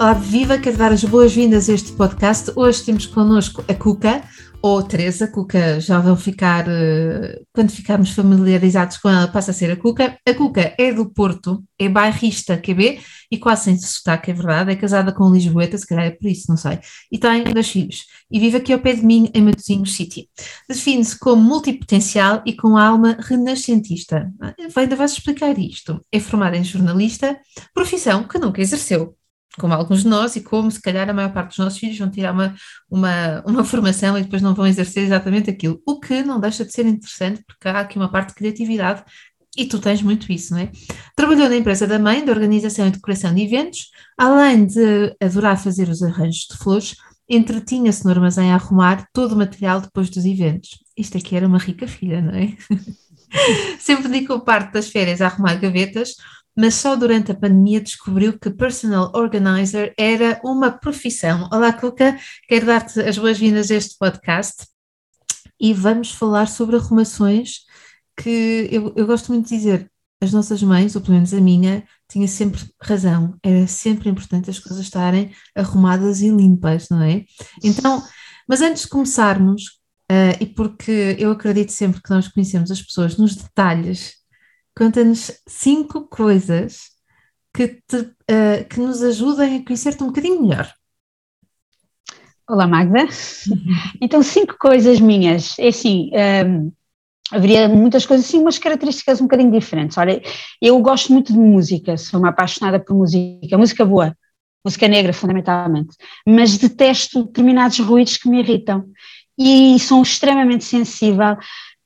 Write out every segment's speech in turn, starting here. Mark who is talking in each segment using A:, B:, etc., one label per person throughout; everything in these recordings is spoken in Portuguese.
A: Olá, viva! Quero dar as boas-vindas a este podcast. Hoje temos connosco a Cuca, ou Teresa, Cuca já vão ficar, eh, quando ficarmos familiarizados com ela, passa a ser a Cuca. A Cuca é do Porto, é bairrista QB e quase sem sotaque, é verdade, é casada com Lisboeta, se calhar é por isso, não sei, e tem dois filhos, e vive aqui ao pé de mim, em Matosinhos City. Define-se como multipotencial e com alma renascentista. Ainda vais explicar isto. É formada em jornalista, profissão que nunca exerceu como alguns de nós, e como se calhar a maior parte dos nossos filhos vão tirar uma, uma, uma formação e depois não vão exercer exatamente aquilo. O que não deixa de ser interessante, porque há aqui uma parte de criatividade e tu tens muito isso, não é? Trabalhou na empresa da mãe, de organização e decoração de eventos, além de adorar fazer os arranjos de flores, entretinha-se no armazém a arrumar todo o material depois dos eventos. Isto aqui era uma rica filha, não é? Sempre dedicou parte das férias a arrumar gavetas, mas só durante a pandemia descobriu que personal organizer era uma profissão. Olá, Cuca, quero dar-te as boas-vindas a este podcast e vamos falar sobre arrumações que eu, eu gosto muito de dizer. As nossas mães, ou pelo menos a minha, tinha sempre razão. Era sempre importante as coisas estarem arrumadas e limpas, não é? Então, mas antes de começarmos, uh, e porque eu acredito sempre que nós conhecemos as pessoas nos detalhes Conta-nos cinco coisas que, te, uh, que nos ajudem a conhecer-te um bocadinho melhor.
B: Olá, Magda. Então, cinco coisas minhas. É assim, um, ehm, haveria muitas coisas assim, umas características um bocadinho diferentes. Olha, eu gosto muito de música, sou uma apaixonada por música, música boa, música negra, fundamentalmente, mas detesto determinados ruídos que me irritam e sou extremamente sensível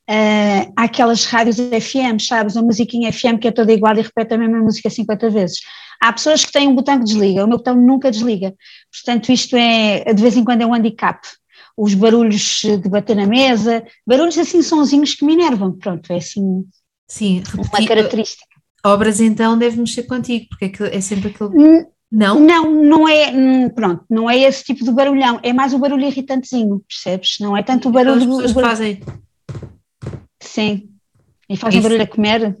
B: uh, aquelas rádios FM, sabes, a musiquinha FM que é toda igual e repete a mesma música 50 vezes. Há pessoas que têm um botão que desliga, o meu botão nunca desliga. Portanto, isto é, de vez em quando é um handicap. Os barulhos de bater na mesa, barulhos assim, sonzinhos que me enervam. Pronto, é assim
A: Sim,
B: uma característica.
A: Obras então deve mexer contigo, porque é, é sempre aquele.
B: Não? Não, não é, hum, pronto, não é esse tipo de barulhão, é mais o barulho irritantezinho, percebes? Não é tanto o barulho... As
A: pessoas fazem
B: Sim. E fazem Isso. barulho a comer?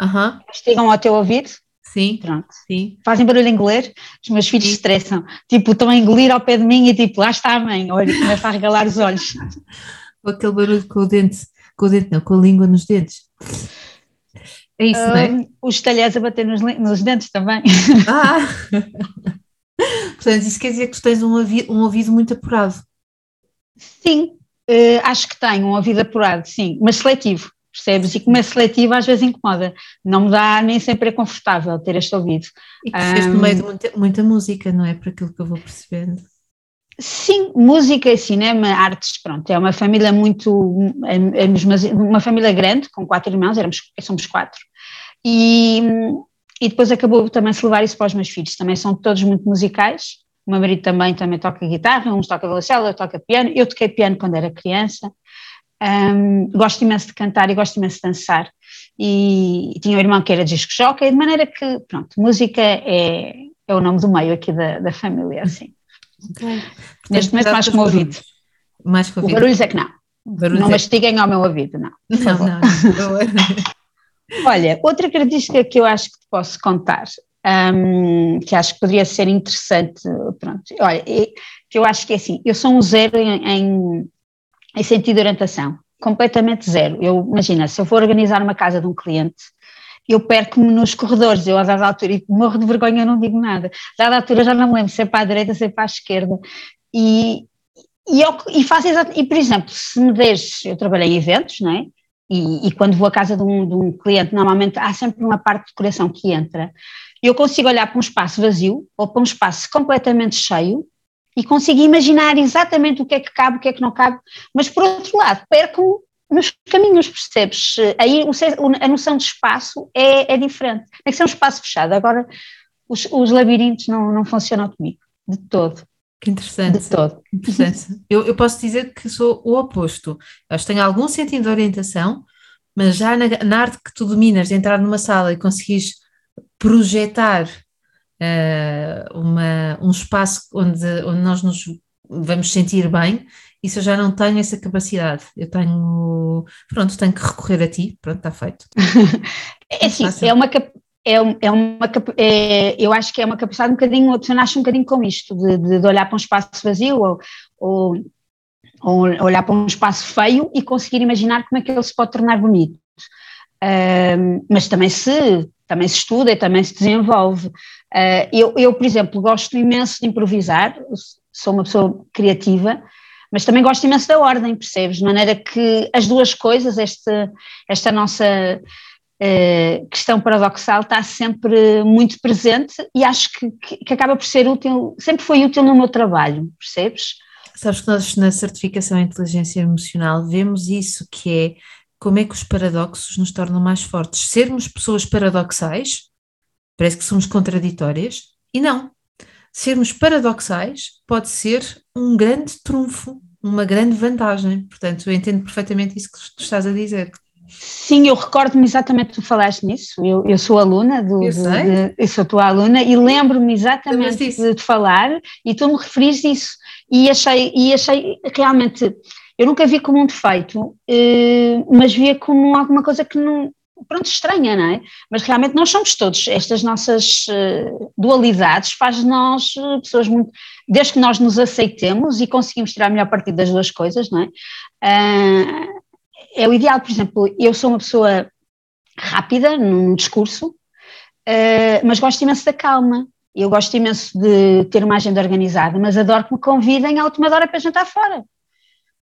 A: Aham. Uhum.
B: Mastigam ao teu ouvido?
A: Sim.
B: Pronto.
A: Sim.
B: Fazem barulho a engolir? Os meus filhos Sim. estressam. Tipo, estão a engolir ao pé de mim e tipo, lá está a mãe. Olha, começa a regalar os olhos.
A: com aquele barulho com o dente, com o dente não, com a língua nos dentes. É isso, um, não é?
B: Os talheres a bater nos, nos dentes também.
A: Ah! Portanto, isso quer dizer que tu tens um ouvido, um ouvido muito apurado.
B: Sim, Uh, acho que tenho um ouvido apurado, sim, mas seletivo, percebes? E como é seletivo, às vezes incomoda. Não me dá, nem sempre é confortável ter este ouvido.
A: E que um, no meio de muita, muita, música, não é? Por aquilo que eu vou percebendo.
B: Sim, música e cinema, artes, pronto, é uma família muito, é, é uma família grande, com quatro irmãos, éramos, somos quatro, e, e depois acabou também se levar isso para os meus filhos, também são todos muito musicais, o meu marido também, também toca guitarra, uns toca violoncelo, eu toco piano. Eu toquei piano quando era criança. Um, gosto imenso de cantar e gosto imenso de dançar. E, e tinha um irmão que era disco jockey, de maneira que, pronto, música é, é o nome do meio aqui da, da família, assim. Okay. Neste momento mais com o ouvido.
A: Mais com o ouvido.
B: O barulho é que não. Não é... mastiguem ao meu ouvido, não.
A: Não, não,
B: não. Olha, outra característica que eu acho que te posso contar um, que acho que poderia ser interessante. Pronto, olha, que eu acho que é assim, eu sou um zero em, em, em sentido de orientação, completamente zero. Eu imagina, se eu for organizar uma casa de um cliente, eu perco-me nos corredores, eu a dada altura, e morro de vergonha, eu não digo nada. A dada altura já não me lembro se é para a direita, se é para a esquerda. E, e, eu, e faço exatamente, e por exemplo, se me deixes, eu trabalhei em eventos, não é? E, e, quando vou à casa de um, de um cliente, normalmente há sempre uma parte de decoração que entra eu consigo olhar para um espaço vazio ou para um espaço completamente cheio e consigo imaginar exatamente o que é que cabe, o que é que não cabe, mas por outro lado, perco nos caminhos, percebes? Aí a noção de espaço é, é diferente. Tem que ser um espaço fechado. Agora, os, os labirintos não, não funcionam comigo, de todo.
A: Que interessante.
B: De todo.
A: Interessante. Eu, eu posso dizer que sou o oposto. Eu acho que tenho algum sentido de orientação, mas já na, na arte que tu dominas, de entrar numa sala e conseguires projetar uh, uma, um espaço onde, onde nós nos vamos sentir bem, isso eu já não tenho essa capacidade. Eu tenho, pronto, tenho que recorrer a ti, pronto, está feito.
B: é assim, é uma, é, é uma é, eu acho que é uma capacidade um bocadinho, a pessoa nasce um bocadinho com isto, de, de, olhar para um espaço vazio ou, ou, ou, olhar para um espaço feio e conseguir imaginar como é que ele se pode tornar bonito. Uh, mas também se, também se estuda e também se desenvolve. Uh, eu, eu, por exemplo, gosto imenso de improvisar, sou uma pessoa criativa, mas também gosto imenso da ordem, percebes? De maneira que as duas coisas, esta, esta nossa uh, questão paradoxal está sempre muito presente e acho que, que, acaba por ser útil, sempre foi útil no meu trabalho, percebes?
A: Sabes que nós na certificação em inteligência emocional vemos isso que é como é que os paradoxos nos tornam mais fortes. Sermos pessoas paradoxais, parece que somos contraditórias, e não. Sermos paradoxais pode ser um grande trunfo, uma grande vantagem. Portanto, eu entendo perfeitamente isso que tu estás a dizer.
B: Sim, eu recordo-me exatamente que tu falaste nisso. Eu, eu sou aluna do.
A: Eu.
B: De, eu sou tua aluna e lembro-me exatamente de, de falar e tu me referiste isso. E achei, e achei realmente. Eu nunca vi como um defeito, eh, mas via como alguma coisa que não. Pronto, estranha, não é? Mas realmente nós somos todos, estas nossas eh, dualidades faz nós eh, pessoas muito. Desde que nós nos aceitemos e conseguimos tirar melhor partido das duas coisas, não é? É o ideal, por exemplo, eu sou uma pessoa rápida num discurso, mas gosto imenso da calma. Eu gosto imenso de ter uma agenda organizada, mas adoro que me convidem à última hora para jantar fora.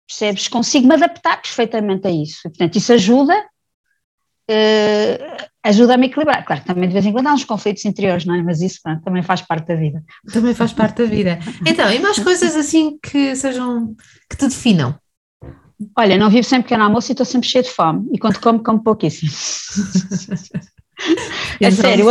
B: Percebes? Consigo me adaptar perfeitamente a isso. Portanto, isso ajuda, uh, ajuda a me equilibrar. Claro que também de vez em quando há uns conflitos interiores, não é? Mas isso pronto, também faz parte da vida.
A: Também faz parte da vida. Então, e mais coisas assim que sejam, que te definam?
B: Olha, não vivo sem pequeno almoço e estou sempre cheia de fome. E quando como, como pouquíssimo. é sério,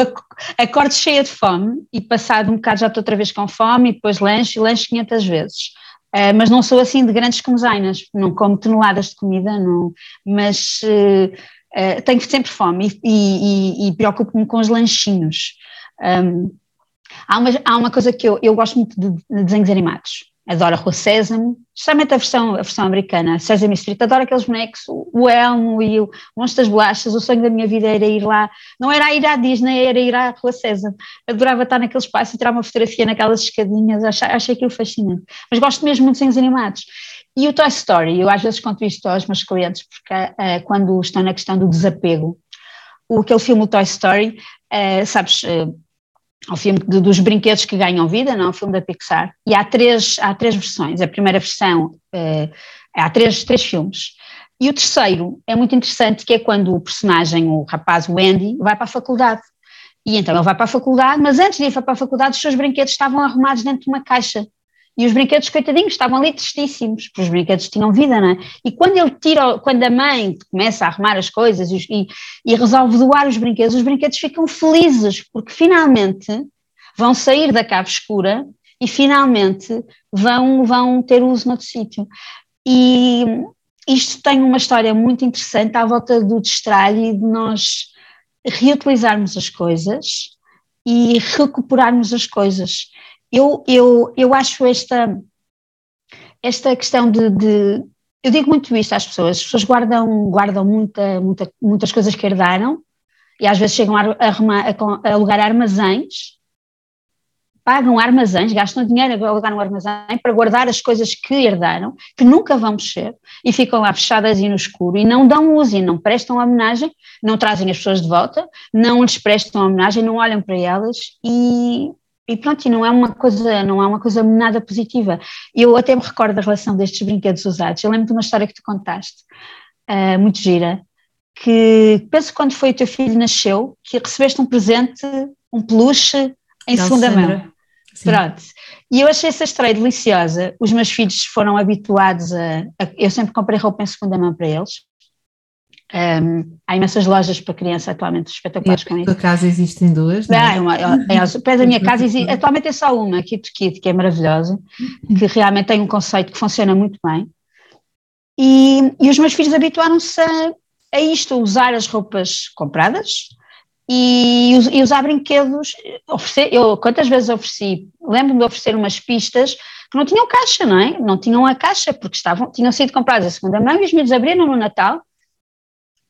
B: acordo cheia de fome e passado um bocado já estou outra vez com fome e depois lanche e lanche 500 vezes. Uh, mas não sou assim de grandes comesainas, não como toneladas de comida, não, mas uh, uh, tenho sempre fome e, e, e, preocupo-me com os lanchinhos. Um, há, uma, há uma coisa que eu, eu gosto muito de desenhos animados adoro a Rua Sésamo, especialmente a versão, a versão americana, Sesame Street, adoro aqueles bonecos, o Elmo e o Monstro das Bolachas, o sonho da minha vida era ir lá, não era ir à Disney, era ir à Rua Sésamo, adorava estar naquele espaço e tirar uma fotografia naquelas escadinhas, achei, achei aquilo fascinante, mas gosto mesmo muito de desenhos animados. E o Toy Story, eu às vezes conto isto aos meus clientes, porque uh, quando estão na questão do desapego, o, aquele filme o Toy Story, uh, sabes, uh, ao filme de, dos brinquedos que ganham vida, não, o filme da Pixar, e há três, há três versões. A primeira versão, é, há três, três filmes. E o terceiro é muito interessante, que é quando o personagem, o rapaz, o Andy, vai para a faculdade. E então ele vai para a faculdade, mas antes de ir para a faculdade, os seus brinquedos estavam arrumados dentro de uma caixa. E os brinquedos, coitadinhos, estavam ali tristíssimos, porque os brinquedos tinham vida, não é? E quando ele tira, quando a mãe começa a arrumar as coisas e, e, resolve doar os brinquedos, os brinquedos ficam felizes, porque finalmente vão sair da cave escura e finalmente vão, vão ter uso noutro sítio. E isto tem uma história muito interessante à volta do destralho e de nós reutilizarmos as coisas e recuperarmos as coisas eu, eu, eu acho esta, esta questão de, de, Eu digo muito isto às pessoas, as pessoas guardam, guardam muita, muita, muitas coisas que herdaram e às vezes chegam a, a, a alugar armazéns, pagam armazéns, gastam dinheiro a alugar um armazém para guardar as coisas que herdaram, que nunca vão mexer, e ficam lá fechadas e no escuro, e não dão uso, e não prestam homenagem, não trazem as pessoas de volta, não lhes prestam homenagem, não olham para elas, e e pronto, e não é uma coisa, não é uma coisa nada positiva. Eu até me recordo da relação destes brinquedos usados. Eu lembro de uma história que tu contaste, uh, muito gira, que penso quando foi o teu filho nasceu, que recebeste um presente, um peluche em segunda mão. Sim. Pronto. E eu achei essa história deliciosa. Os meus filhos foram habituados a, a, Eu sempre comprei roupa em segunda mão para eles. Um, há imensas lojas para criança atualmente espetaculares
A: com isso. Na casa existem duas, não é?
B: é, uma, é perto da minha casa existe, atualmente é só uma, Kit Kit, que é maravilhosa, que realmente tem um conceito que funciona muito bem. E, e os meus filhos habituaram-se a, a isto, a usar as roupas compradas, e, e usar brinquedos, oferecer, eu quantas vezes ofereci, lembro-me de oferecer umas pistas que não tinham caixa, não é? Não tinham a caixa, porque estavam, tinham sido compradas a segunda mão e os miúdos abriram no Natal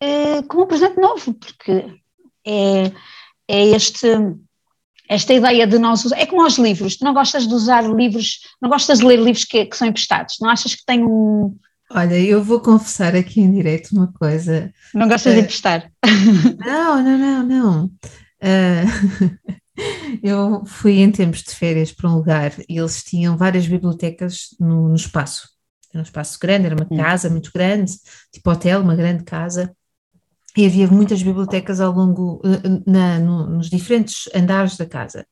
B: eh, como um presente novo, porque é, é este, esta ideia de nós usar, é como aos livros, tu não gostas de usar livros, não gostas de ler livros que, que são emprestados, não achas que tem um,
A: Olha, eu vou confessar aqui em direto uma coisa.
B: Não gostas uh, de emprestar?
A: Não, não, não, não. Uh, eu fui em tempos de férias para um lugar e eles tinham várias bibliotecas no, no espaço. Era um espaço grande, era uma hum. casa muito grande, tipo hotel, uma grande casa. E havia muitas bibliotecas ao longo, eh, na, no, nos diferentes andares da casa.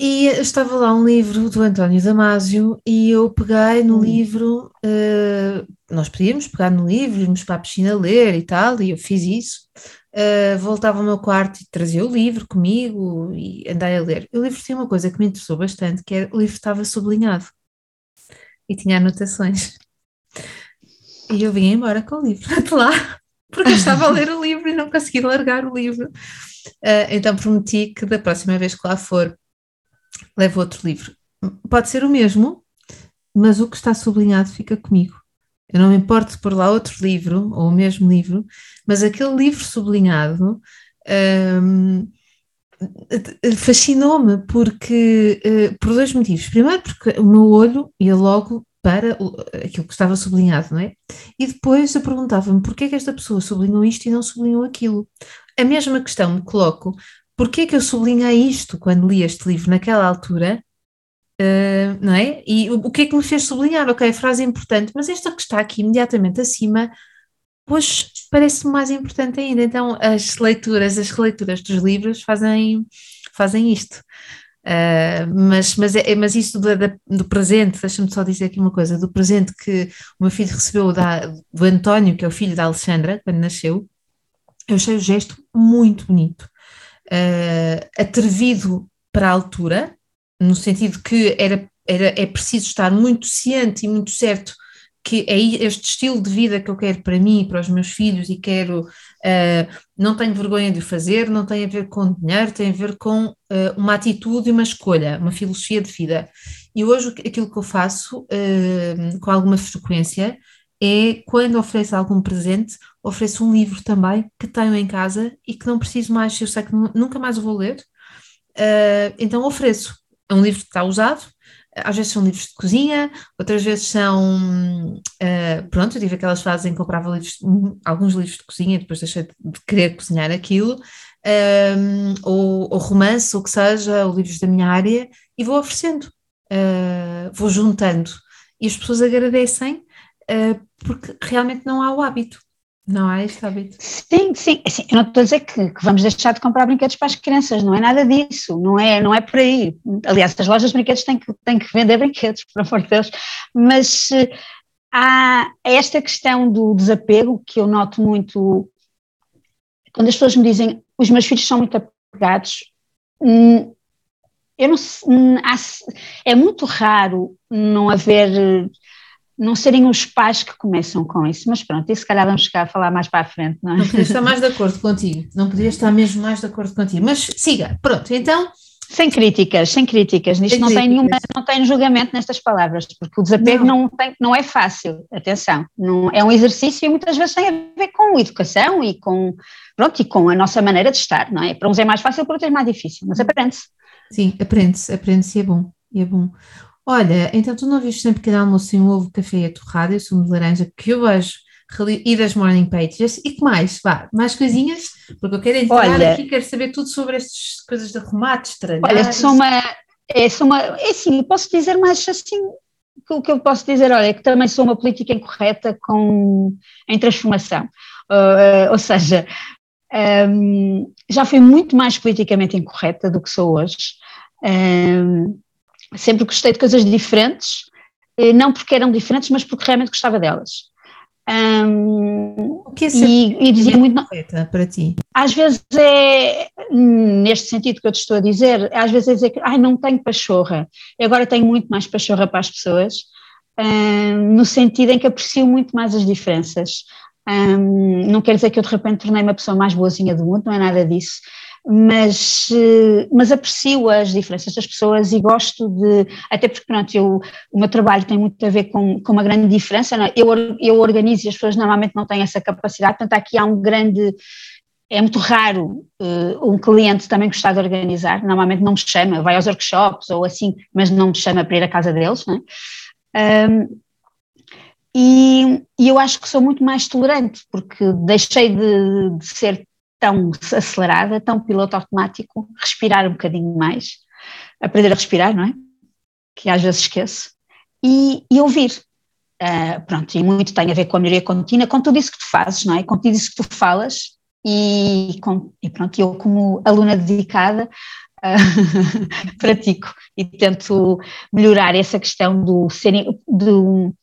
A: E estava lá um livro do António Damasio e eu peguei no hum. livro, uh, nós podíamos pegar no livro, irmos para a piscina ler e tal, e eu fiz isso. Uh, voltava ao meu quarto e trazia o livro comigo e andei a ler. O livro tinha uma coisa que me interessou bastante, que era, o livro estava sublinhado e tinha anotações. E eu vim embora com o livro de lá, porque eu estava a ler o livro e não consegui largar o livro. Uh, então prometi que da próxima vez que lá for levo outro livro. Pode ser o mesmo, mas o que está sublinhado fica comigo. Eu não me importo pôr lá outro livro, ou o mesmo livro, mas aquele livro sublinhado hum, fascinou-me porque uh, por dois motivos. Primeiro, porque o meu olho ia logo para aquilo que estava sublinhado, não é? E depois eu perguntava-me porquê é que esta pessoa sublinhou isto e não sublinhou aquilo. A mesma questão me coloco porquê que eu sublinhei isto quando li este livro naquela altura, uh, não é? E o, o, que é que me fez sublinhar? Ok, frase é importante, mas esta que está aqui imediatamente acima, pois parece-me mais importante ainda. Então, as leituras, as releituras dos livros fazem, fazem isto. Uh, mas, mas, é, mas isso do, do presente, deixa-me só dizer aqui uma coisa, do presente que o meu filho recebeu da, do António, que é o filho da Alexandra, quando nasceu, eu achei o gesto muito bonito. Uh, atrevido para a altura, no sentido que era, era, é preciso estar muito ciente e muito certo que é este estilo de vida que eu quero para mim e para os meus filhos e quero, uh, não tenho vergonha de o fazer, não tem a ver com dinheiro, tem a ver com uh, uma atitude e uma escolha, uma filosofia de vida. E hoje aquilo que eu faço uh, com alguma frequência é quando ofereço algum presente, ofereço um livro também que tenho em casa e que não preciso mais, eu sei que nunca mais o vou ler, então ofereço. É um livro que está usado, às vezes são livros de cozinha, outras vezes são. Uh, pronto, eu tive aquelas fases em que comprava livros, alguns livros de cozinha e depois deixei de querer cozinhar aquilo, um, ou, ou romance, ou que seja, ou livros da minha área, e vou oferecendo, uh, vou juntando. E as pessoas agradecem uh, porque realmente não há o hábito. Não há este hábito.
B: Sim, sim. Eu não estou a dizer que, que, vamos deixar de comprar brinquedos para as crianças, não é nada disso, não é, não é por aí. Aliás, as lojas de brinquedos têm que, têm que vender brinquedos, por amor de Deus, mas uh, há esta questão do desapego que eu noto muito quando as pessoas me dizem os meus filhos são muito apegados. Hum, eu não, hum, é muito raro não haver não serem os pais que começam com isso, mas pronto, isso se calhar vamos chegar a falar mais para a frente, não é?
A: Não podia estar mais de acordo contigo, não podia estar mesmo mais de acordo contigo, mas siga, pronto, então...
B: Sem críticas, sem críticas, nisto sem não críticas. tem nenhuma, não tem julgamento nestas palavras, porque o desapego não, não, tem, não é fácil, atenção, não, é um exercício e muitas vezes tem a ver com educação e com, pronto, e com a nossa maneira de estar, não é? Para uns é mais fácil, para outros é mais difícil, mas aprende-se.
A: Sim, aprende-se, aprende-se e é bom, e é bom. Olha, então tu não viste sempre pequeno almoço sem um ovo, café e a torrada? E sumo de laranja que eu vejo e das morning pages. E que mais? Vá, mais coisinhas, porque eu quero entrar olha, aqui, quero saber tudo sobre estas coisas de remates, tralhares.
B: Olha, sou uma, é, sou uma, é assim, posso dizer mais assim, o que eu posso dizer, olha, é que também sou uma política incorreta com, em transformação, uh, ou seja, um, já fui muito mais politicamente incorreta do que sou hoje, um, sempre gostei de coisas diferentes, eh, não porque eram diferentes, mas porque realmente gostava delas.
A: Um, o que é ser e, e dizia muito para ti?
B: Às vezes é, neste sentido que eu te estou a dizer, às vezes é dizer que ai, não tenho pachorra, e agora tenho muito mais pachorra para as pessoas, um, no sentido em que aprecio muito mais as diferenças. Um, não quer dizer que eu de repente tornei-me a pessoa mais boazinha do mundo, não é nada disso, mas, eh, mas aprecio as diferenças das pessoas e gosto de, até porque pronto, eu, o meu trabalho tem muito a ver com, com uma grande diferença, é? eu, eu organizo e as pessoas normalmente não têm essa capacidade, portanto aqui há um grande, é muito raro uh, um cliente também gostar de organizar, normalmente não me chama, vai aos workshops ou assim, mas não me chama para ir à casa deles, não é? Um, e, e, eu acho que sou muito mais tolerante, porque deixei de, de, ser tão acelerada, tão piloto automático, respirar um bocadinho mais, aprender a respirar, não é? Que às vezes esqueço, e, e ouvir. Uh, pronto, e muito tem a ver com a melhoria contínua, com tudo isso que tu fazes, não é? Com tudo isso que tu falas, e, com, e pronto, eu como aluna dedicada uh, pratico e tento melhorar essa questão do ser, do,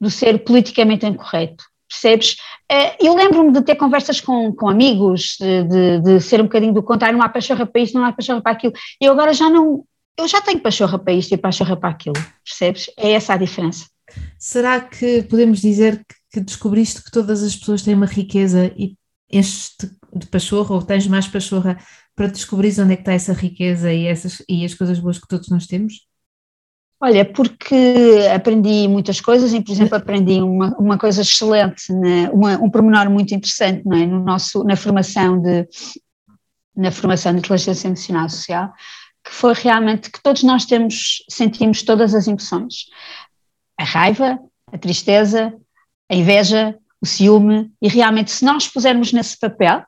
B: do ser politicamente incorreto percebes? Eh, eu lembro-me de ter conversas com, com amigos, de, de, ser um bocadinho do contrário, não há pachorra para isto, não há pachorra para aquilo. Eu agora já não, eu já tenho pachorra para isto e pachorra para aquilo, percebes? É essa a diferença.
A: Será que podemos dizer que descobriste que todas as pessoas têm uma riqueza e enches-te de pachorra ou tens mais pachorra para descobrir onde é que está essa riqueza e, essas, e as coisas boas que todos nós temos?
B: Olha, porque aprendi muitas coisas e, por exemplo, aprendi uma, uma coisa excelente, né, uma, um pormenor muito interessante é? no nosso, na formação de na formação de inteligência emocional social, que foi realmente que todos nós temos, sentimos todas as emoções. A raiva, a tristeza, a inveja, o ciúme, e realmente se nós pusermos nesse papel,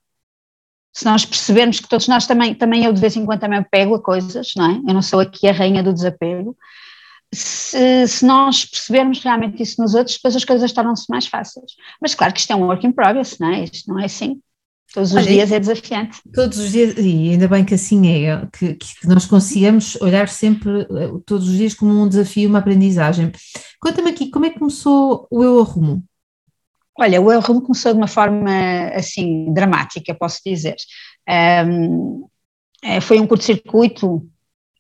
B: se nós percebermos que todos nós também, também eu de vez em quando também pego a coisas, não é? Eu não sou aqui a rainha do desapego, se, se, nós percebermos realmente isso nos outros, depois as coisas tornam-se mais fáceis. Mas claro que isto é um work in progress, não é? Isto não é assim. Todos os Olha, dias é desafiante.
A: Todos os dias, e ainda bem que assim é, que, que nós consigamos olhar sempre, eh, todos os dias, como um desafio, uma aprendizagem. Conta-me aqui, como é que começou o Eu Arrumo?
B: Olha, o Eu Arrumo começou de uma forma, assim, dramática, posso dizer. Um, eh, foi um curto-circuito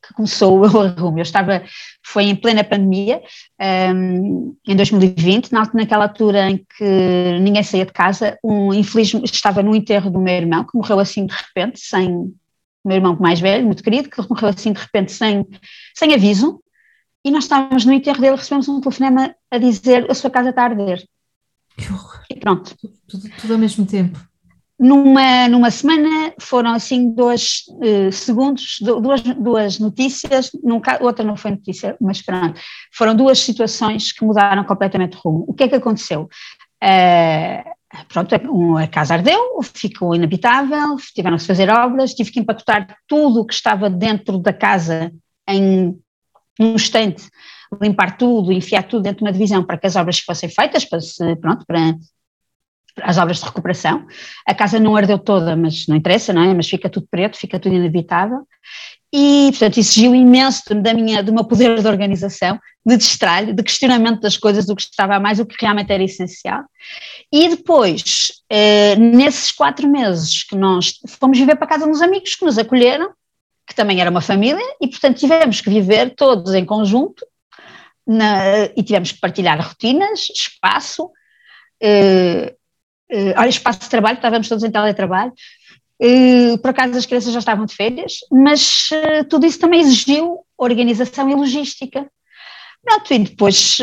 B: que começou o arrumo. Eu estava, foi em plena pandemia, um, em 2020, na, naquela altura em que ninguém saía de casa, um infeliz estava no enterro do meu irmão, que morreu assim de repente, sem, o meu irmão mais velho, muito querido, que morreu assim de repente sem, sem aviso, e nós estávamos no enterro dele, recebemos um telefonema a dizer a sua casa está a arder.
A: E pronto. Tudo, tudo ao mesmo tempo.
B: Numa, numa semana foram assim dois uh, segundos, duas, duas notícias, nunca, outra não foi notícia, mas pronto, foram duas situações que mudaram completamente o rumo. O que é que aconteceu? Uh, pronto, a casa ardeu, ficou inabitável, tiveram que fazer obras, tive que empacotar tudo o que estava dentro da casa em um instante, limpar tudo, enfiar tudo dentro de uma divisão para que as obras fossem feitas, para, pronto, para as obras de recuperação. A casa não ardeu toda, mas não interessa, não é? Mas fica tudo preto, fica tudo inabitável. E, portanto, exigiu imenso da minha, do meu poder de organização, de destralho, de questionamento das coisas, do que estava a mais, o que realmente era essencial. E depois, eh, nesses quatro meses que nós fomos viver para a casa dos amigos que nos acolheram, que também era uma família, e, portanto, tivemos que viver todos em conjunto na, e tivemos que partilhar rotinas, espaço, eh, uh, espaço de trabalho, estávamos todos em teletrabalho, uh, por acaso as crianças já estavam de férias, mas uh, tudo isso também exigiu organização e logística. Pronto, e depois,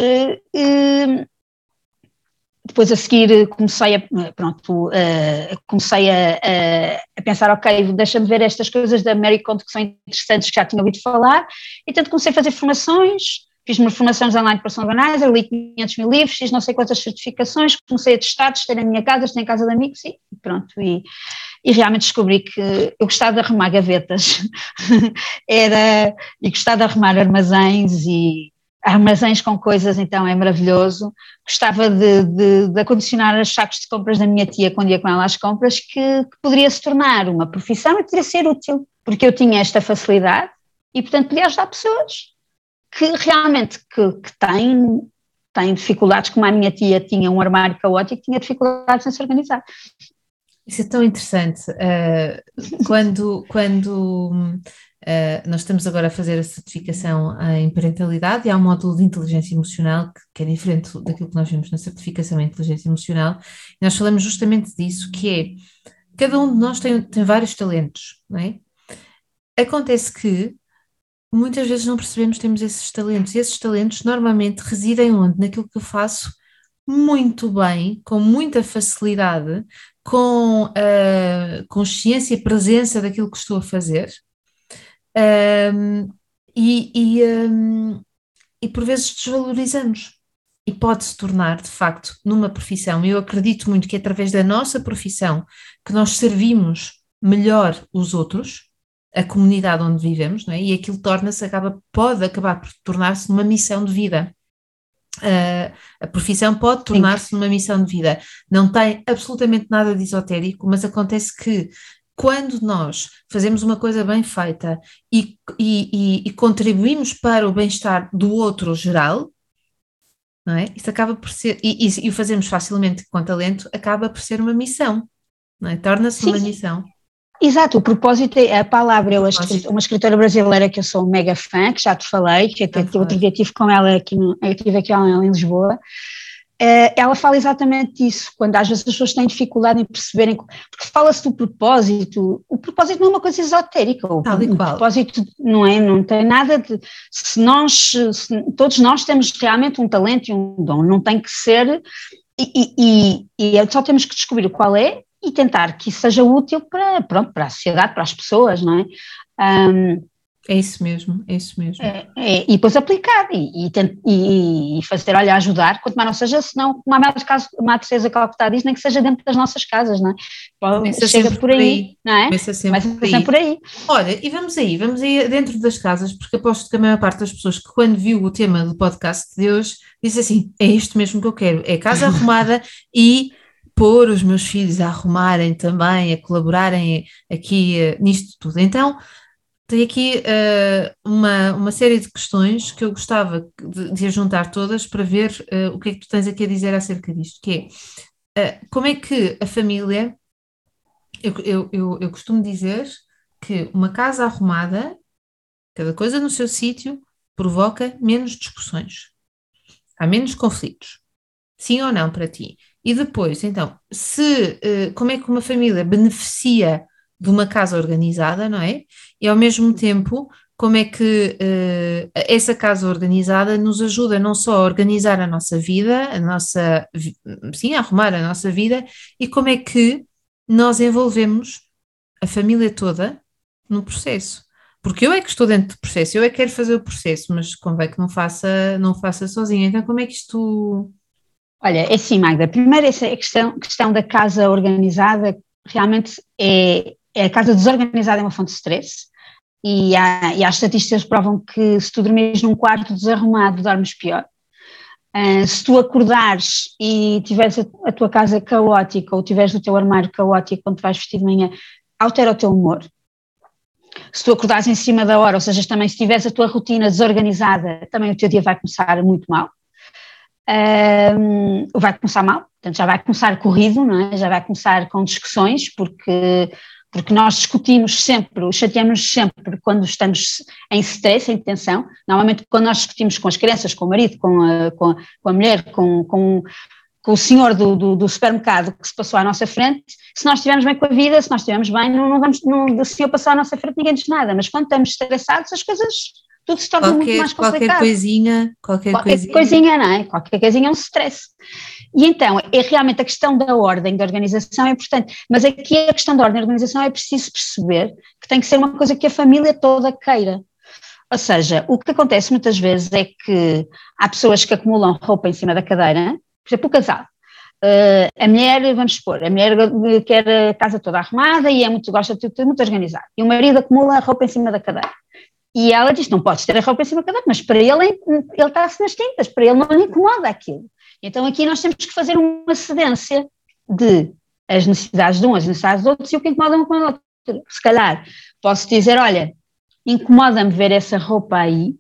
B: depois a seguir comecei a, pronto, comecei a, a, pensar, ok, deixa-me ver estas coisas da Mary Conto que são interessantes, que já tinha ouvido falar, e tanto comecei a fazer formações, fiz umas formações online para Personal Organizer, li 500 mil livros, fiz não sei quantas certificações, comecei a testar, testei na minha casa, testei em casa de amigos e pronto, e, e realmente descobri que eu gostava de arrumar gavetas, era, e gostava de arrumar armazéns e armazéns com coisas, então é maravilhoso. Gostava de, de, de acondicionar os sacos de compras da minha tia quando ia com ela às compras, que, que poderia se tornar uma profissão e poderia ser útil, porque eu tinha esta facilidade e, portanto, podia ajudar pessoas que realmente que, que têm tem dificuldades, como a minha tia tinha um armário caótico, tinha dificuldades em se organizar.
A: Isso é tão interessante. Uh, quando quando uh, nós estamos agora a fazer a certificação em parentalidade e há um módulo de inteligência emocional que, que é diferente daquilo que nós vimos na certificação em inteligência emocional, e nós falamos justamente disso, que é cada um de nós tem, tem vários talentos, não é? Acontece que muitas vezes não percebemos que temos esses talentos, e esses talentos normalmente residem onde? Naquilo que eu faço muito bem, com muita facilidade, com uh, consciência e presença daquilo que estou a fazer. Um, e, e, um, e por vezes desvalorizamos. E pode se tornar, de facto, numa profissão. Eu acredito muito que é através da nossa profissão que nós servimos melhor os outros, a comunidade onde vivemos, não é? E aquilo torna-se, acaba, pode acabar por tornar-se numa missão de vida. Uh, a profissão pode tornar-se numa missão de vida. Não tem absolutamente nada de esotérico, mas acontece que quando nós fazemos uma coisa bem feita e, e, e, e contribuímos para o bem-estar do outro geral, não é? Isso acaba por ser, e, e, o fazemos facilmente com talento, acaba por ser uma missão, não é? Torna-se uma missão.
B: Exato, o propósito é a palavra. Eu, uma escritora brasileira que eu sou um mega fã, que já te falei, que até outro dia estive com ela aqui, eu estive aqui em Lisboa. Uh, ela fala exatamente isso, quando às vezes as pessoas têm dificuldade em perceberem, porque fala-se do propósito, o propósito não é uma coisa esotérica, o, o propósito não é, não tem nada de, se nós, se, todos nós temos realmente um talento e um dom, não tem que ser, e, e, e, e só temos que descobrir qual é e tentar que isso seja útil para, pronto, para a sociedade, para as pessoas, não é? Um,
A: é isso mesmo, é isso mesmo.
B: É, é, e depois aplicar e, e, e, fazer, olha, ajudar, quanto mais não seja, senão, como a Madre, caso, a Madre Teresa Calcutá diz, nem que seja dentro das nossas casas, não é?
A: Começa chega por aí, aí,
B: não é? Começa sempre, Começa por, aí. por aí.
A: Olha, e vamos aí, vamos aí dentro das casas, porque aposto que a maior parte das pessoas que quando viu o tema do podcast de hoje, disse assim, é isto mesmo que eu quero, é casa arrumada e pôr os meus filhos a arrumarem também, a colaborarem aqui uh, nisto tudo. Então, tenho aqui uh, uma, uma série de questões que eu gostava de, de juntar todas para ver uh, o que é que tu tens aqui a dizer acerca disto, que é como é que a família, eu, eu, eu, eu costumo dizer que uma casa arrumada, cada coisa no seu sítio, provoca menos discussões, há menos conflitos. Sim ou não para ti? E depois, então, se uh, como é que uma família beneficia de uma casa organizada, não é? E ao mesmo tempo, como é que uh, essa casa organizada nos ajuda não só a organizar a nossa vida, a nossa, sim, a arrumar a nossa vida, e como é que nós envolvemos a família toda no processo. Porque eu é que estou dentro do processo, eu é que quero fazer o processo, mas convém que não faça, não faça sozinha. Então, como é que isto
B: Olha, é assim, Magda. Primeiro, essa questão, questão da casa organizada realmente é, é a casa desorganizada é uma fonte de stress. E, há, e as estatísticas provam que se tu dormires num quarto desarrumado, dormes pior. Uh, se tu acordares e tiveres a, a, tua casa caótica ou tiveres o teu armário caótico quando vais vestir de manhã, altera o teu humor. Se tu acordares em cima da hora, ou seja, também se tiveres a tua rotina desorganizada, também o teu dia vai começar muito mal um, vai começar mal, portanto já vai começar corrido, não é? já vai começar com discussões, porque, porque nós discutimos sempre, chateamos sempre quando estamos em stress, em tensão, normalmente quando nós discutimos com as crianças, com o marido, com a, com a, com a mulher, com, com, com o senhor do, do, do, supermercado que se passou à nossa frente, se nós estivermos bem com a vida, se nós estivermos bem, não, não vamos, não, o senhor passar à nossa frente ninguém diz nada, mas quando estamos estressados as coisas tudo se torna qualquer, muito mais complicado.
A: Qualquer coisinha, qualquer,
B: qualquer
A: coisinha.
B: coisinha, não é? Qualquer coisinha é um stress. E então, é realmente a questão da ordem, da organização é importante, mas aqui a questão da ordem da organização é preciso perceber que tem que ser uma coisa que a família toda queira. Ou seja, o que acontece muitas vezes é que há pessoas que acumulam roupa em cima da cadeira, por exemplo, o casal. Uh, a mulher, vamos supor, a mulher quer a casa toda arrumada e é muito, gosta de tudo muito organizado. E o marido acumula a roupa em cima da cadeira. E ela diz: não podes ter a roupa em cima da cadeira, mas para ele, ele está-se nas tintas, para ele não lhe incomoda aquilo. Então aqui nós temos que fazer uma cedência de as necessidades de um, as necessidades de outros e o que incomoda um com o outro. Se calhar posso dizer: olha, incomoda-me ver essa roupa aí,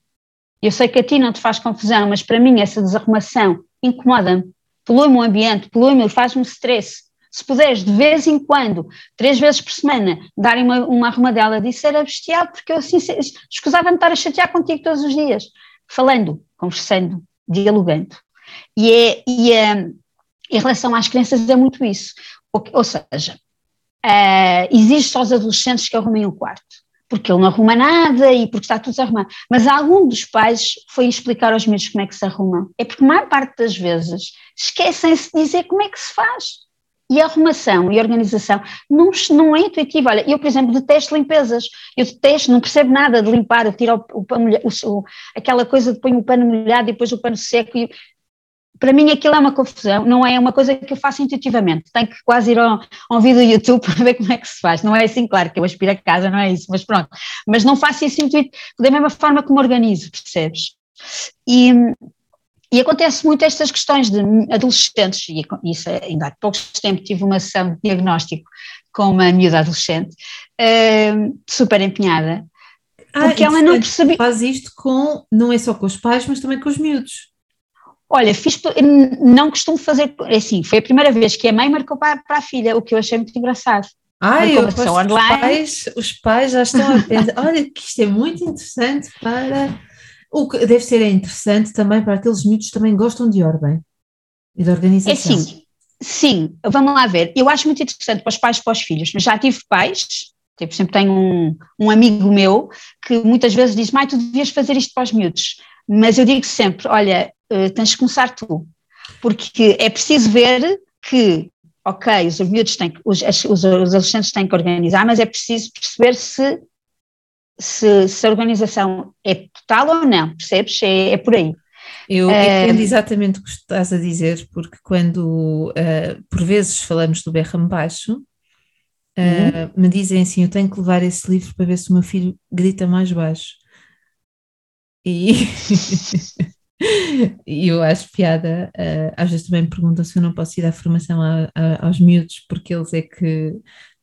B: Eu sei que a ti não te faz confusão, mas para mim essa desarrumação incomoda-me, polui-me o ambiente, polui-me, faz-me stress. Se puderes, de vez em quando, três vezes por semana, darem uma, uma arrumadela disso, era bestial, porque eu assim, escusava-me estar a chatear contigo todos os dias, falando, conversando, dialogando. E, é, e é, em relação às crianças é muito isso. Ou, ou seja, uh, exige só os adolescentes que arrumem o quarto porque ele não arruma nada e porque está tudo desarrumado. Mas algum dos pais foi explicar aos miúdos como é que se arrumam. É porque a maior parte das vezes esquecem-se de dizer como é que se faz. E a arrumação e a organização não, não é intuitiva. Olha, eu, por exemplo, detesto limpezas. Eu detesto, não percebo nada de limpar, eu tiro o, o, o, aquela coisa de põe o pano molhado e depois o pano seco. E, para mim aquilo é uma confusão, não é uma coisa que eu faço intuitivamente, tenho que quase ir ao, ao vídeo do YouTube para ver como é que se faz, não é assim, claro que eu aspiro a casa, não é isso, mas pronto, mas não faço isso intuitivamente, da mesma forma que me organizo, percebes? E, e acontece muito estas questões de adolescentes, e isso é, ainda há poucos tempos tive uma sessão de diagnóstico com uma miúda adolescente, uh, super empenhada,
A: ah, porque ela não percebia... Faz isto com, não é só com os pais, mas também com os miúdos.
B: Olha, fiz, não costumo fazer, é assim, foi a primeira vez que a mãe marcou para, para a filha, o que eu achei muito engraçado.
A: Ai, eu online. Os pais, os pais já estão a pensar, olha que isto é muito interessante para, o que deve ser interessante também para aqueles miúdos que também gostam de ordem e de organização.
B: É sim, sim, vamos lá ver, eu acho muito interessante para os pais e para os filhos, mas já tive pais, por exemplo, tenho um, um amigo meu que muitas vezes diz, mãe, tu devias fazer isto para os miúdos, mas eu digo sempre, olha, uh, tens de começar tu, porque é preciso ver que, ok, os miúdos têm, os, os, adolescentes têm que organizar, mas é preciso perceber se, se, se a organização é total ou não, percebes? É, é por aí.
A: Eu eh, entendo exatamente o que estás a dizer, porque quando uh, por vezes falamos do berram baixo, uh, uhum. me dizem assim: eu tenho que levar esse livro para ver se o meu filho grita mais baixo. E E eu acho piada, uh, às vezes também me perguntam se eu não posso ir à formação a, a, aos miúdos porque eles é que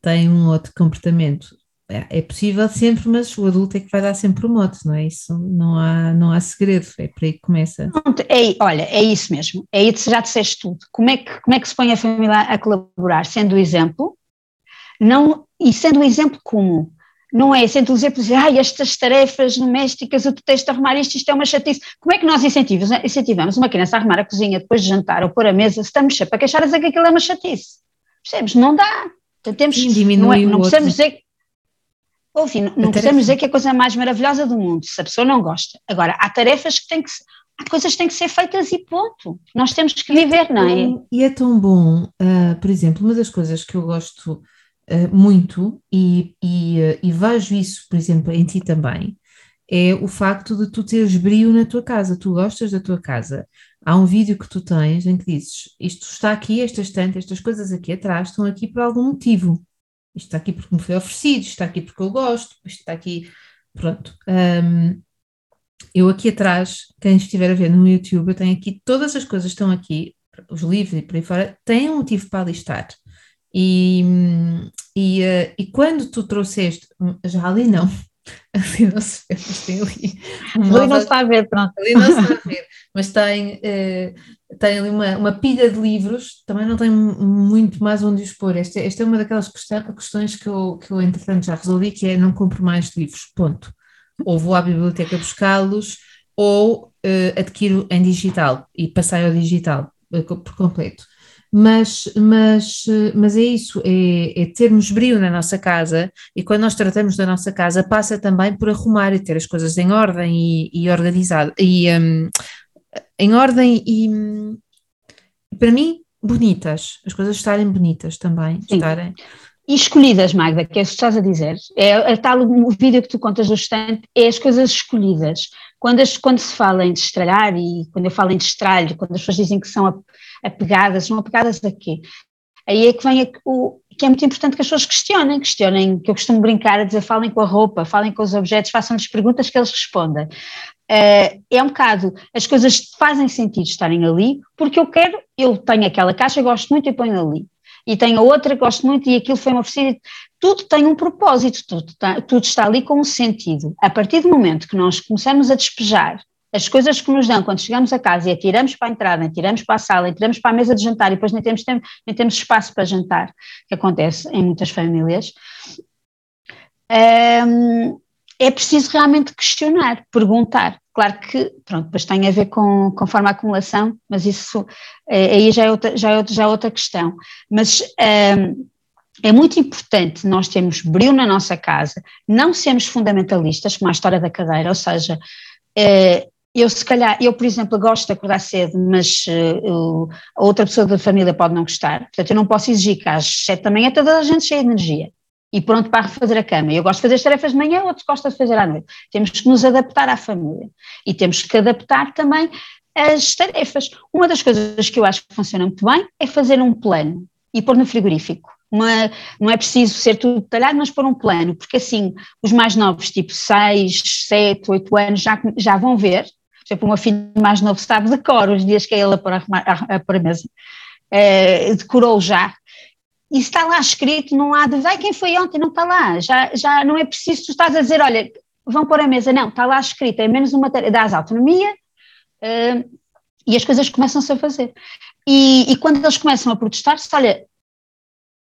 A: têm um outro comportamento. É, é, possível sempre, mas o adulto é que vai dar sempre o mote, não é isso? Não há, não há segredo, é por aí que começa.
B: É, olha, é isso mesmo, é isso, já disseste tudo. Como é, que, como é que se põe a família a colaborar? Sendo o exemplo, não, e sendo o exemplo como não é sempre dizer, dizer ah, estas tarefas domésticas, eu detesto arrumar isto, isto é uma chatice. Como é que nós incentivamos, incentivamos uma criança a arrumar a cozinha depois de jantar ou pôr a mesa, se estamos sempre a queixar a dizer que aquilo é uma chatice? Percebes? Não dá. Então, temos, Sim, não, é, não precisamos dizer Ouvi, não, não precisamos dizer que é a coisa mais maravilhosa do mundo, se a pessoa não gosta. Agora, há tarefas que têm que há coisas que têm que ser feitas e ponto. Nós temos que viver, não é?
A: E é tão bom, uh, por exemplo, uma das coisas que eu gosto uh, muito e, e, uh, e, vejo isso, por exemplo, em ti também, é o facto de tu teres brilho na tua casa, tu gostas da tua casa. Há um vídeo que tu tens em que dizes: Isto está aqui, esta estante, estas coisas aqui atrás estão aqui por algum motivo. Isto está aqui porque me foi oferecido, isto está aqui porque eu gosto, isto está aqui. Pronto. Um, eu aqui atrás, quem estiver a ver no YouTube, eu tenho aqui todas as coisas que estão aqui, os livros e por aí fora, têm um motivo para ali estar. E, e, uh, e quando tu trouxeste, já ali não, ali não se vê, mas tem ali.
B: Ali não se está a ver, pronto.
A: Ali não se está a ver, mas tem, uh, tem ali uma, uma pilha de livros, também não tem muito mais onde os pôr. Esta, esta é uma daquelas questões que eu, que eu, entretanto, já resolvi, que é não compro mais livros, ponto. Ou vou à biblioteca buscá-los, ou uh, adquiro em digital e passei ao digital por completo mas, mas, mas é isso, é, é, termos brilho na nossa casa e quando nós tratamos da nossa casa passa também por arrumar e ter as coisas em ordem e, e organizado, e um, em ordem e para mim bonitas, as coisas estarem bonitas também, Sim. estarem...
B: E escolhidas, Magda, que é isso que estás a dizer. É, é tal o vídeo que tu contas do estante, é as coisas escolhidas. Quando, as, quando se fala em destralhar, e quando eu falo em destralho, quando as pessoas dizem que são apegadas, são apegadas a quê? Aí é que vem a, o, que é muito importante que as pessoas questionem, questionem, que eu costumo brincar a dizer, falem com a roupa, falem com os objetos, façam-lhes perguntas que eles respondem. Uh, é um bocado, as coisas fazem sentido estarem ali, porque eu quero, eu tenho aquela caixa, gosto muito e ponho ali. E tenho outra, gosto muito e aquilo foi uma oferecido. Tudo tem um propósito, tudo, tá, tudo está ali com um sentido. A partir do momento que nós começamos a despejar as coisas que nos dão quando chegamos a casa e atiramos para a entrada, atiramos para a sala, atiramos para a mesa de jantar e depois nem temos, tempo, nem temos espaço para jantar, que acontece em muitas famílias, um, é preciso realmente questionar, perguntar. Claro que, pronto, depois tem a ver com, forma acumulação, mas isso é, aí já é, outra, já, é outra, já é outra questão. Mas um, é muito importante nós termos brilho na nossa casa, não sermos fundamentalistas, como a história da cadeira, ou seja, é, eu se calhar, eu por exemplo gosto de acordar cedo, mas uh, a outra pessoa da família pode não gostar, portanto eu não posso exigir que às sete da manhã toda a gente cheia de energia e pronto para refazer a cama. Eu gosto de fazer as tarefas de manhã, outros gostam de fazer à noite. Temos que nos adaptar à família e temos que adaptar também as tarefas. Uma das coisas que eu acho que funciona muito bem é fazer um plano e pôr no frigorífico. Uma, não é preciso ser tudo detalhado, mas pôr um plano, porque assim os mais novos, tipo 6, 7, 8 anos, já, já vão ver. Por exemplo, o meu filho mais novo sabe de cor os dias que é ele a pôr a, a, mesa. É, decorou já, e está lá escrito, não há de, ai, quem foi ontem, não está lá, já, já não é preciso, tu estás a dizer, olha, vão pôr a mesa, não, está lá escrito, é menos uma tarefa, dás autonomia uh, e as coisas começam-se a fazer. E, e, quando eles começam a protestar-se, olha,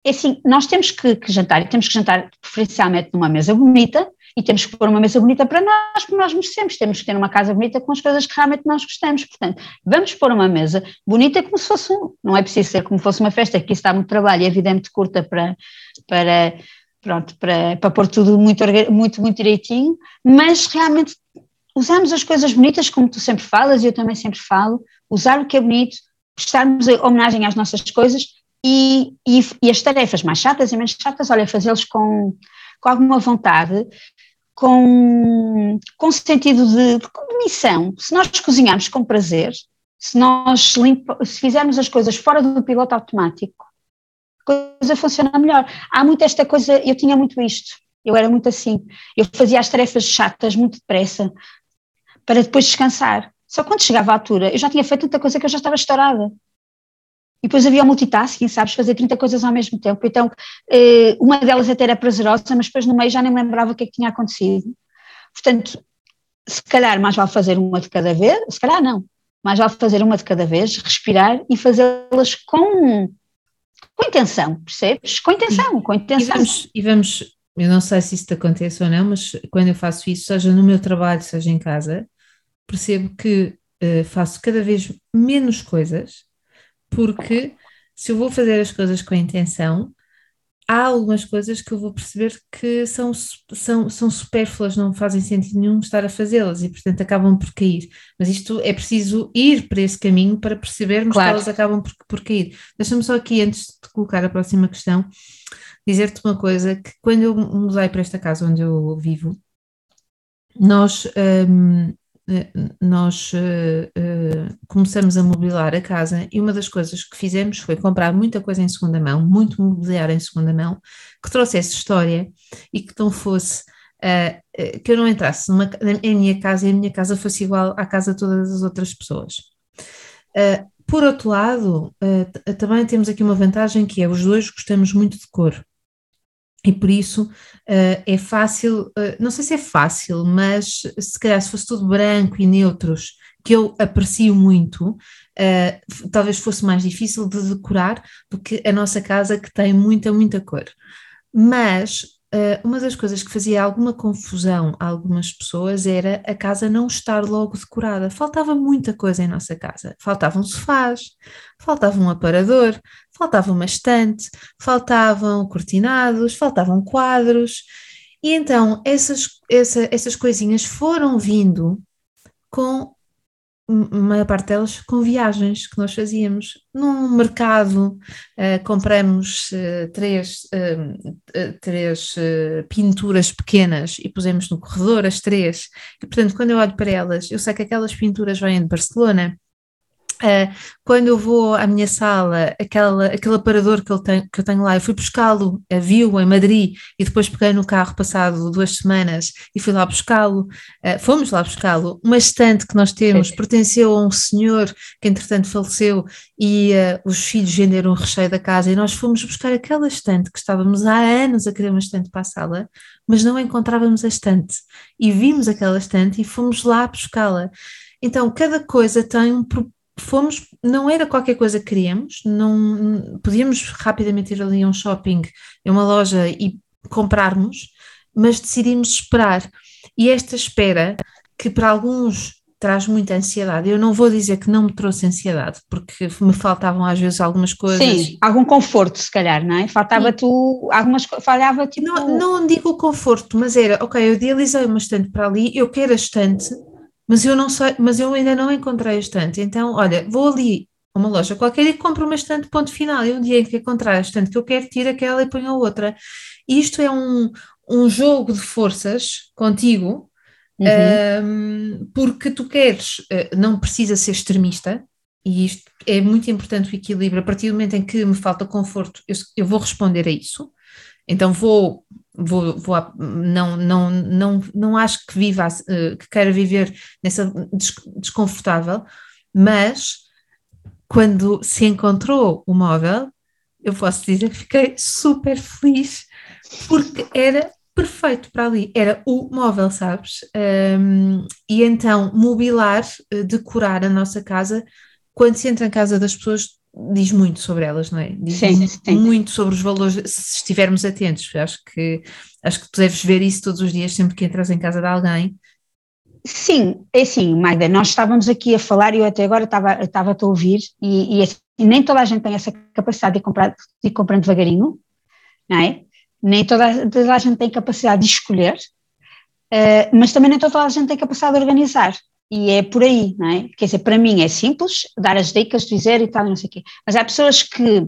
B: é assim, nós temos que, que jantar, e temos que jantar preferencialmente numa mesa bonita, e temos que pôr uma mesa bonita para nós, porque nós merecemos, temos que ter uma casa bonita com as coisas que realmente nós gostamos, portanto, vamos pôr uma mesa bonita como se fosse um, não é preciso ser como fosse uma festa, que isso dá muito trabalho e a vida é muito curta para, para pronto, para, para pôr tudo muito, muito, muito direitinho, mas realmente usamos as coisas bonitas como tu sempre falas e eu também sempre falo, usar o que é bonito, prestarmos homenagem às nossas coisas e, e, e as tarefas mais chatas e menos chatas, olha, fazê-los com, com alguma vontade, com, com sentido de, de missão. Se nós cozinharmos com prazer, se nós limpa, se fizermos as coisas fora do piloto automático, a coisa funciona melhor. Há muito esta coisa, eu tinha muito isto, eu era muito assim, eu fazia as tarefas chatas muito depressa, para depois descansar. Só quando chegava à altura, eu já tinha feito tanta coisa que eu já estava estourada. E depois havia o multitasking, sabes, fazer 30 coisas ao mesmo tempo. Então, eh, uma delas até era prazerosa, mas depois no meio já nem me lembrava o que é que tinha acontecido. Portanto, se calhar mais vale fazer uma de cada vez, se calhar não, mais vale fazer uma de cada vez, respirar e fazê-las com, com intenção, percebes? Com intenção, com intenção.
A: E vamos, e vamos, eu não sei se isso te acontece ou não, mas quando eu faço isso, seja no meu trabalho, seja em casa, percebo que uh, faço cada vez menos coisas porque se eu vou fazer as coisas com a intenção, há algumas coisas que eu vou perceber que são, são, são supérfluas, não fazem sentido nenhum estar a fazê-las e, portanto, acabam por cair. Mas isto é preciso ir para esse caminho para percebermos claro. que elas acabam por, por cair. Deixa-me só aqui, antes de colocar a próxima questão, dizer-te uma coisa: que quando eu mudei para esta casa onde eu vivo, nós. Um, eh, nós uh, uh, começamos a mobilar a casa e uma das coisas que fizemos foi comprar muita coisa em segunda mão, muito mobiliário em segunda mão, que trouxesse história e que não fosse, uh, que eu não entrasse numa, em minha casa e a minha casa fosse igual à casa de todas as outras pessoas. por outro lado, também temos aqui uma vantagem que é os dois gostamos muito de cor. E por isso uh, é fácil, uh, não sei se é fácil, mas se calhar se fosse tudo branco e neutros, que eu aprecio muito, uh, talvez fosse mais difícil de decorar do que a nossa casa que tem muita, muita cor. Mas uma das coisas que fazia alguma confusão a algumas pessoas era a casa não estar logo decorada. Faltava muita coisa em nossa casa. Faltavam sofás, faltava um aparador, faltava uma estante, faltavam cortinados, faltavam quadros. E então essas, essa, essas coisinhas foram vindo com a maior parte delas com viagens que nós fazíamos. Num mercado, uh, compramos uh, três, uh, três pinturas pequenas e pusemos no corredor as três. E, portanto, quando eu olho para elas, eu sei que aquelas pinturas vêm de Barcelona Uh, quando eu vou à minha sala, aquela, aquele aparador que, tem, que eu tenho lá, eu fui buscá-lo, viu em Madrid e depois peguei no carro passado duas semanas e fui lá buscá-lo, uh, fomos lá buscá-lo. Uma estante que nós temos pertenceu a um senhor que entretanto faleceu e uh, os filhos venderam o recheio da casa e nós fomos buscar aquela estante que estávamos há anos a querer uma estante para a sala, mas não encontrávamos a estante e vimos aquela estante e fomos lá buscá-la. Então, cada coisa tem um propósito fomos, não era qualquer coisa que queríamos, não podíamos rapidamente ir ali a um shopping, a uma loja e comprarmos, mas decidimos esperar. E esta espera, que para alguns traz muita ansiedade, eu não vou dizer que não me trouxe ansiedade, porque me faltavam às vezes algumas coisas.
B: Sim, algum conforto, se calhar, não é? Faltava tu, algumas falhava tipo.
A: Não, não digo conforto, mas era, ok, eu idealizei uma estante para ali, eu quero a estante, mas eu não sei, mas eu ainda não encontrei a estante. Então, olha, vou ali a uma loja qualquer e compro uma estante, ponto final. E um dia em que encontrar a estante que eu quero, tiro aquela e ponho a outra. Isto é um, um jogo de forças contigo, uhum. um, porque tu queres, eh, não precisa ser extremista, e isto é muito importante o equilíbrio. A partir do momento em que me falta conforto, eu, eu vou responder a isso. Então vou vou, vou não, não, não, não acho que viva, eh, que queira viver nessa desconfortável, mas quando se encontrou o móvel, eu posso dizer que fiquei super feliz porque era perfeito para ali, era o móvel, sabes? Um, e então mobilar, eh, decorar a nossa casa, quando se entra em casa das pessoas, diz muito sobre elas, não é? Diz sim, sim. muito sobre os valores, se estivermos atentos. Acho que acho que deves ver isso todos os dias, sempre que entras em casa de alguém.
B: Sim, é assim, Magda, nós estávamos aqui a falar e eu até agora estava, estava a ouvir e, e, assim, nem toda a gente tem essa capacidade de comprar, de ir comprando devagarinho, não é? Nem toda, toda a gente tem capacidade de escolher, uh, mas também nem toda a gente tem capacidade de organizar. E é por aí, não é? Quer dizer, para mim é simples dar as dicas, dizer e tal, não sei o quê. Mas há pessoas que,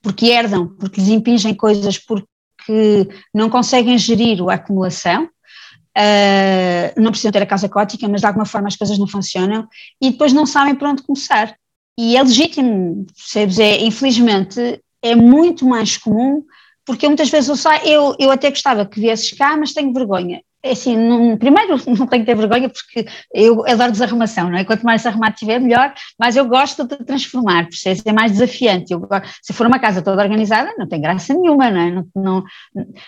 B: porque herdam, porque lhes impingem coisas, porque não conseguem gerir a acumulação, uh, não precisam ter a casa cótica, mas de alguma forma as coisas não funcionam e depois não sabem por onde começar. E é legítimo, percebes? É, infelizmente é muito mais comum, porque muitas vezes eu, saio, eu, eu até gostava que viesses cá, mas tenho vergonha. É assim, primeiro não tenho que ter vergonha porque eu adoro desarrumação, não é? Quanto mais arrumado tiver, melhor, mas eu gosto de transformar, percebes? É mais desafiante. Eu, se for uma casa toda organizada, não tem graça nenhuma, não é? Não, não,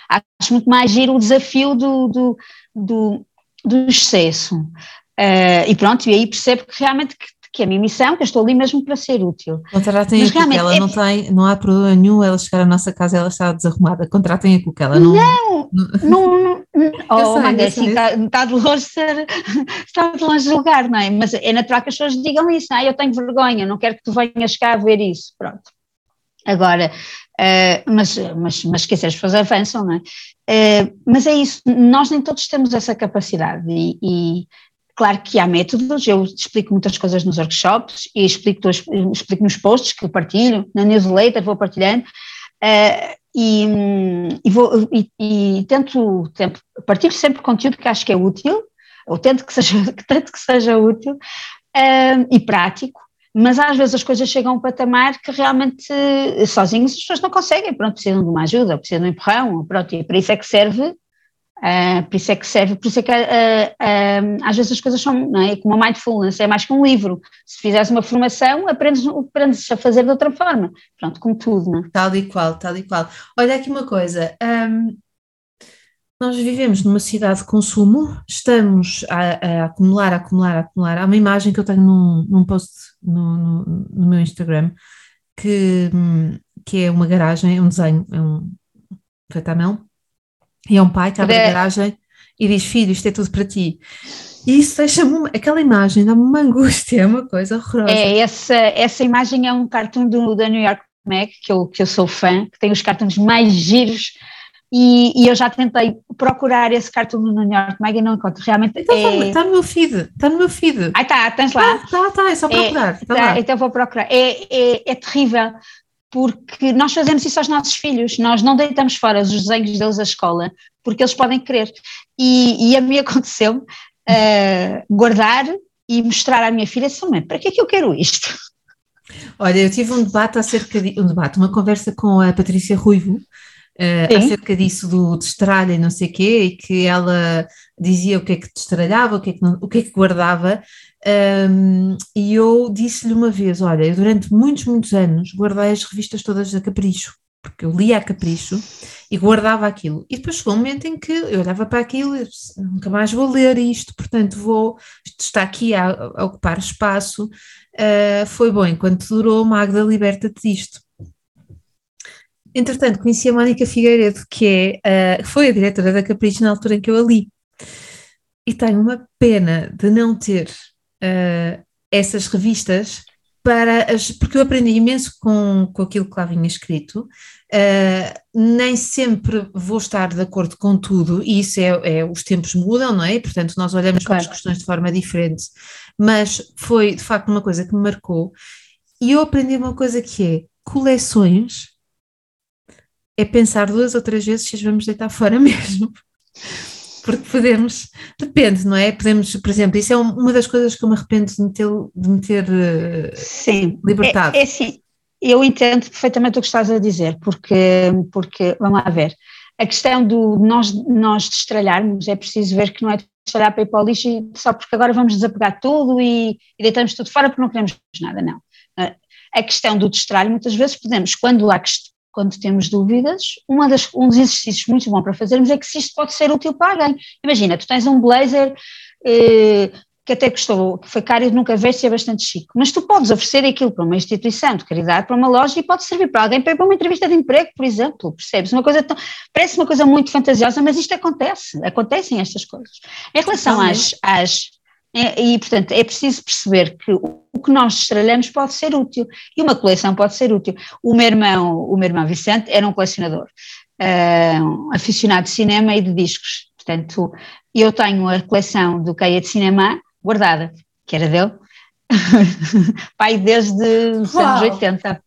B: acho muito mais giro o desafio do, do, do, do excesso. Uh, e pronto, e aí percebo que realmente que que é a minha missão, que eu estou ali mesmo para ser útil.
A: Contratem Mas a Cuquela, é... não, tem, não há problema nenhum ela chegar à nossa casa ela está desarrumada. Contratem a Cuquela.
B: Não, não, não, não oh, sei, Magda, assim, está, está, de longe ser, está de longe julgar, não é? Mas é natural que as pessoas digam isso, não é? Eu tenho vergonha, não quero que tu venhas cá ver isso, pronto. Agora, uh, mas, mas, mas quer dizer, as pessoas avançam, não é? Uh, mas é isso, nós nem todos temos essa capacidade e, e Claro que há métodos, eu explico muitas coisas nos workshops e explico, explico nos posts que eu partilho, na newsletter vou partilhando, uh, e, e, vou, e, e tento, tento, partilho sempre conteúdo que acho que é útil, ou tento que seja, tento que seja útil uh, e prático, mas às vezes as coisas chegam a um patamar que realmente sozinhos as pessoas não conseguem, pronto, precisam de uma ajuda, precisam de um empurrão, pronto, e para isso é que serve Uh, por isso é que serve, por isso é que uh, uh, às vezes as coisas são, não é? Como a mindfulness é mais que um livro. Se fizeres uma formação, aprendes, aprendes a fazer de outra forma. Pronto, com tudo, não é?
A: Tal e qual, tal e qual. Olha aqui uma coisa. Um, nós vivemos numa cidade de consumo, estamos a, a, acumular, a acumular, a acumular. Há uma imagem que eu tenho num, num post no, no, no meu Instagram que, que é uma garagem, é um desenho, é um feito à mão e é um pai que abre a garagem e diz: Filho, isto é tudo para ti. E isso deixa-me, aquela imagem dá-me uma angústia, é uma coisa horrorosa.
B: É, essa, essa imagem é um cartoon do, da New York Mag, que eu, que eu sou fã, que tem os cartões mais giros, e, e, eu já tentei procurar esse cartoon no New York Mag e não encontro, realmente
A: então, é... Está no meu feed, está no meu feed.
B: Ah, tá, tens lá.
A: Está, está, é só procurar. É,
B: tá, então vou procurar. É, é, é terrível, porque nós fazemos isso aos nossos filhos, nós não deitamos fora os desenhos deles à escola, porque eles podem querer. E, e a mim aconteceu uh, guardar e mostrar à minha filha assim, mãe, para que é que eu quero isto?
A: Olha, eu tive um debate acerca de um debate, uma conversa com a Patrícia Ruivo uh, acerca disso do destralha e não sei o quê, e que ela dizia o que é que destralhava, o que é que, não, o que, é que guardava, um, e eu disse-lhe uma vez: Olha, eu durante muitos, muitos anos guardei as revistas todas da Capricho, porque eu lia a Capricho e guardava aquilo. E depois chegou um momento em que eu olhava para aquilo e disse, nunca mais vou ler isto, portanto vou, isto está aqui a, a ocupar espaço. Uh, foi bom, enquanto durou, Magda, liberta-te disto. Entretanto, conheci a Mónica Figueiredo, que é, uh, foi a diretora da Capricho na altura em que eu a li. E tenho uma pena de não ter uh, essas revistas para as, porque eu aprendi imenso com, com aquilo que lá vinha escrito, uh, nem sempre vou estar de acordo com tudo, e isso é, é os tempos mudam, não é? portanto, nós olhamos claro. para as questões de forma diferente, mas foi de facto uma coisa que me marcou, e eu aprendi uma coisa que é coleções é pensar duas ou três vezes se as vamos deitar fora mesmo porque podemos, depende, não é? Podemos, por exemplo, isso é uma das coisas que eu me arrependo de me ter, de me ter eh,
B: Sim,
A: libertado.
B: É, é assim, eu entendo perfeitamente o que estás a dizer, porque, porque vamos lá ver, a questão do nós, nós destralharmos, é preciso ver que não é destralhar para ir para o lixo só porque agora vamos desapegar tudo e, e deitamos tudo fora porque não queremos nada, não. A questão do destralho, muitas vezes podemos, quando há quando temos dúvidas, das, um dos exercícios muito bom para fazermos é que se isto pode ser útil para alguém. Imagina, tu tens um blazer eh, que até custou, que foi caro e nunca veste e é bastante chique, mas tu podes oferecer aquilo para uma instituição de caridade, para uma loja e pode servir para alguém para uma entrevista de emprego, por exemplo, percebes? Uma coisa tão, parece uma coisa muito fantasiosa, mas isto acontece, acontecem estas coisas. Em relação às, às e, portanto, é preciso perceber que o que nós estralhamos pode ser útil e uma coleção pode ser útil. O meu irmão, o meu irmão Vicente era um colecionador, um aficionado de cinema e de discos. Portanto, eu tenho a coleção do Caia de Cinema guardada, que era dele, pai desde os anos 80.